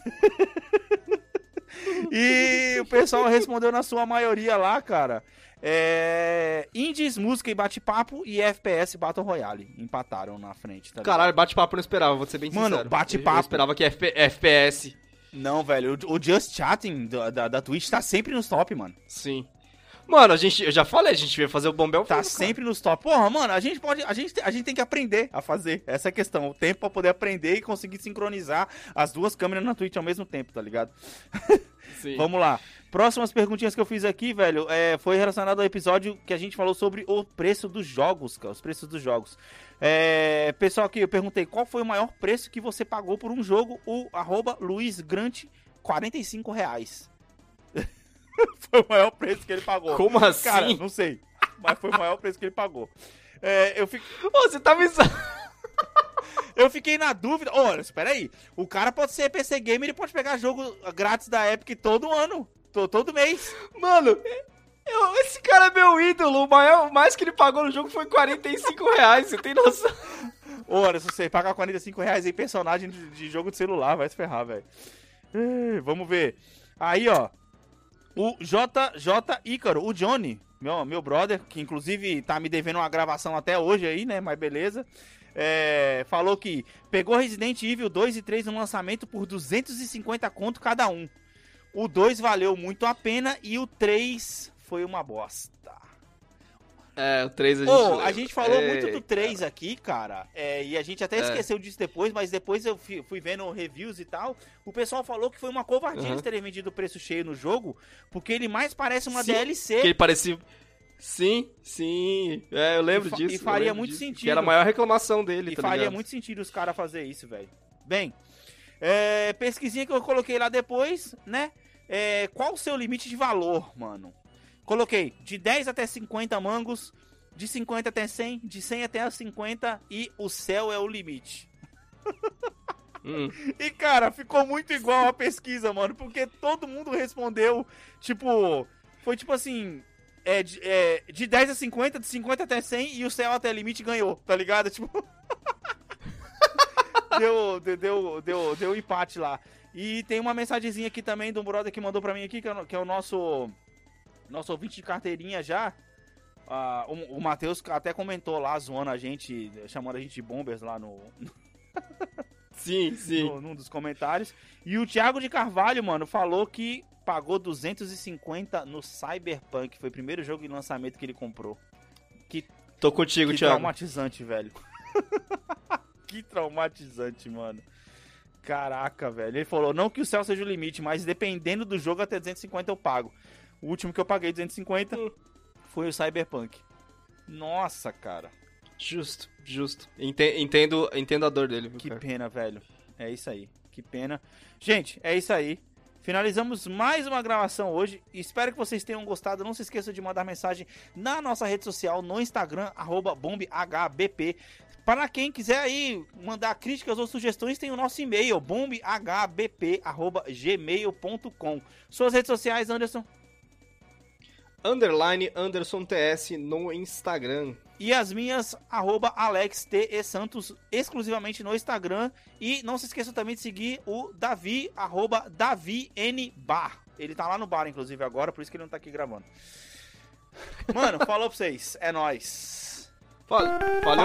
e o pessoal respondeu na sua maioria lá, cara. É... Indies, música e bate-papo e FPS Battle Royale. Empataram na frente. Tá Caralho, bate-papo eu não esperava, vou ser bem Mano, sincero. Mano, bate-papo. Eu esperava que FP FPS. Não, velho, o, Just Chatting da, da, da Twitch tá sempre nos top, mano. Sim. Mano, a gente, eu já falei, a gente vai fazer o Bombel Tá sempre nos top. Porra, mano, a gente pode, a gente, a gente tem que aprender a fazer. Essa é a questão, o tempo pra poder aprender e conseguir sincronizar as duas câmeras na Twitch ao mesmo tempo, tá ligado? Sim. Vamos lá. Próximas perguntinhas que eu fiz aqui, velho, é, foi relacionado ao episódio que a gente falou sobre o preço dos jogos, cara, os preços dos jogos. É, pessoal aqui, eu perguntei qual foi o maior preço que você pagou por um jogo, o arroba Luiz Grant, 45 reais. foi o maior preço que ele pagou. Como assim? Cara, não sei, mas foi o maior preço que ele pagou. É, eu fico... Ô, você tá me... eu fiquei na dúvida. Olha, espera aí. O cara pode ser PC Gamer, ele pode pegar jogo grátis da Epic todo ano todo mês. Mano, eu, esse cara é meu ídolo. O, maior, o mais que ele pagou no jogo foi 45 reais, você tem noção? Ora, se você pagar 45 reais em personagem de, de jogo de celular, vai se ferrar, velho. Vamos ver. Aí, ó. O JJ Ícaro, o Johnny, meu, meu brother, que inclusive tá me devendo uma gravação até hoje aí, né? Mas beleza. É, falou que pegou Resident Evil 2 e 3 no lançamento por 250 conto cada um. O 2 valeu muito a pena e o 3 foi uma bosta. É, o 3 a gente. Oh, a gente falou é... muito do 3 aqui, cara. É, e a gente até é. esqueceu disso depois, mas depois eu fui, fui, vendo reviews e tal. O pessoal falou que foi uma covardia uhum. eles terem vendido o preço cheio no jogo, porque ele mais parece uma sim, DLC. Que ele parecia. Sim, sim. É, eu lembro e disso. E faria muito disso, sentido. Que era a maior reclamação dele, E tá faria ligado? muito sentido os caras fazer isso, velho. Bem, é, pesquisinha que eu coloquei lá depois, né? É, qual o seu limite de valor, mano? Coloquei de 10 até 50 mangos, de 50 até 100, de 100 até 50 e o céu é o limite. Hum. E cara, ficou muito igual a pesquisa, mano, porque todo mundo respondeu, tipo, foi tipo assim, é, de, é, de 10 a 50, de 50 até 100 e o céu até limite ganhou, tá ligado? Tipo. deu, deu, deu, deu, deu empate lá. E tem uma mensagenzinha aqui também do brother que mandou pra mim aqui, que é, que é o nosso, nosso ouvinte de carteirinha já. Uh, o, o Matheus até comentou lá, zoando a gente, chamando a gente de bombers lá no. sim, sim. No, num dos comentários. E o Thiago de Carvalho, mano, falou que pagou 250 no Cyberpunk. Foi o primeiro jogo de lançamento que ele comprou. Que, Tô contigo, que Thiago. traumatizante, velho. que traumatizante, mano. Caraca, velho. Ele falou, não que o céu seja o limite, mas dependendo do jogo, até 250 eu pago. O último que eu paguei 250 foi o Cyberpunk. Nossa, cara. Justo, justo. Entendo, entendo a dor dele. Que cara. pena, velho. É isso aí. Que pena. Gente, é isso aí. Finalizamos mais uma gravação hoje. Espero que vocês tenham gostado. Não se esqueça de mandar mensagem na nossa rede social, no Instagram, bombhbp para quem quiser aí mandar críticas ou sugestões, tem o nosso e-mail, bombhbp.gmail.com. Suas redes sociais, Anderson? Underline Anderson TS no Instagram. E as minhas, arroba Alex T. E Santos, exclusivamente no Instagram. E não se esqueça também de seguir o Davi, arroba Davi N Bar. Ele tá lá no bar, inclusive, agora, por isso que ele não tá aqui gravando. Mano, falou pra vocês. É nóis. Valeu, Falou,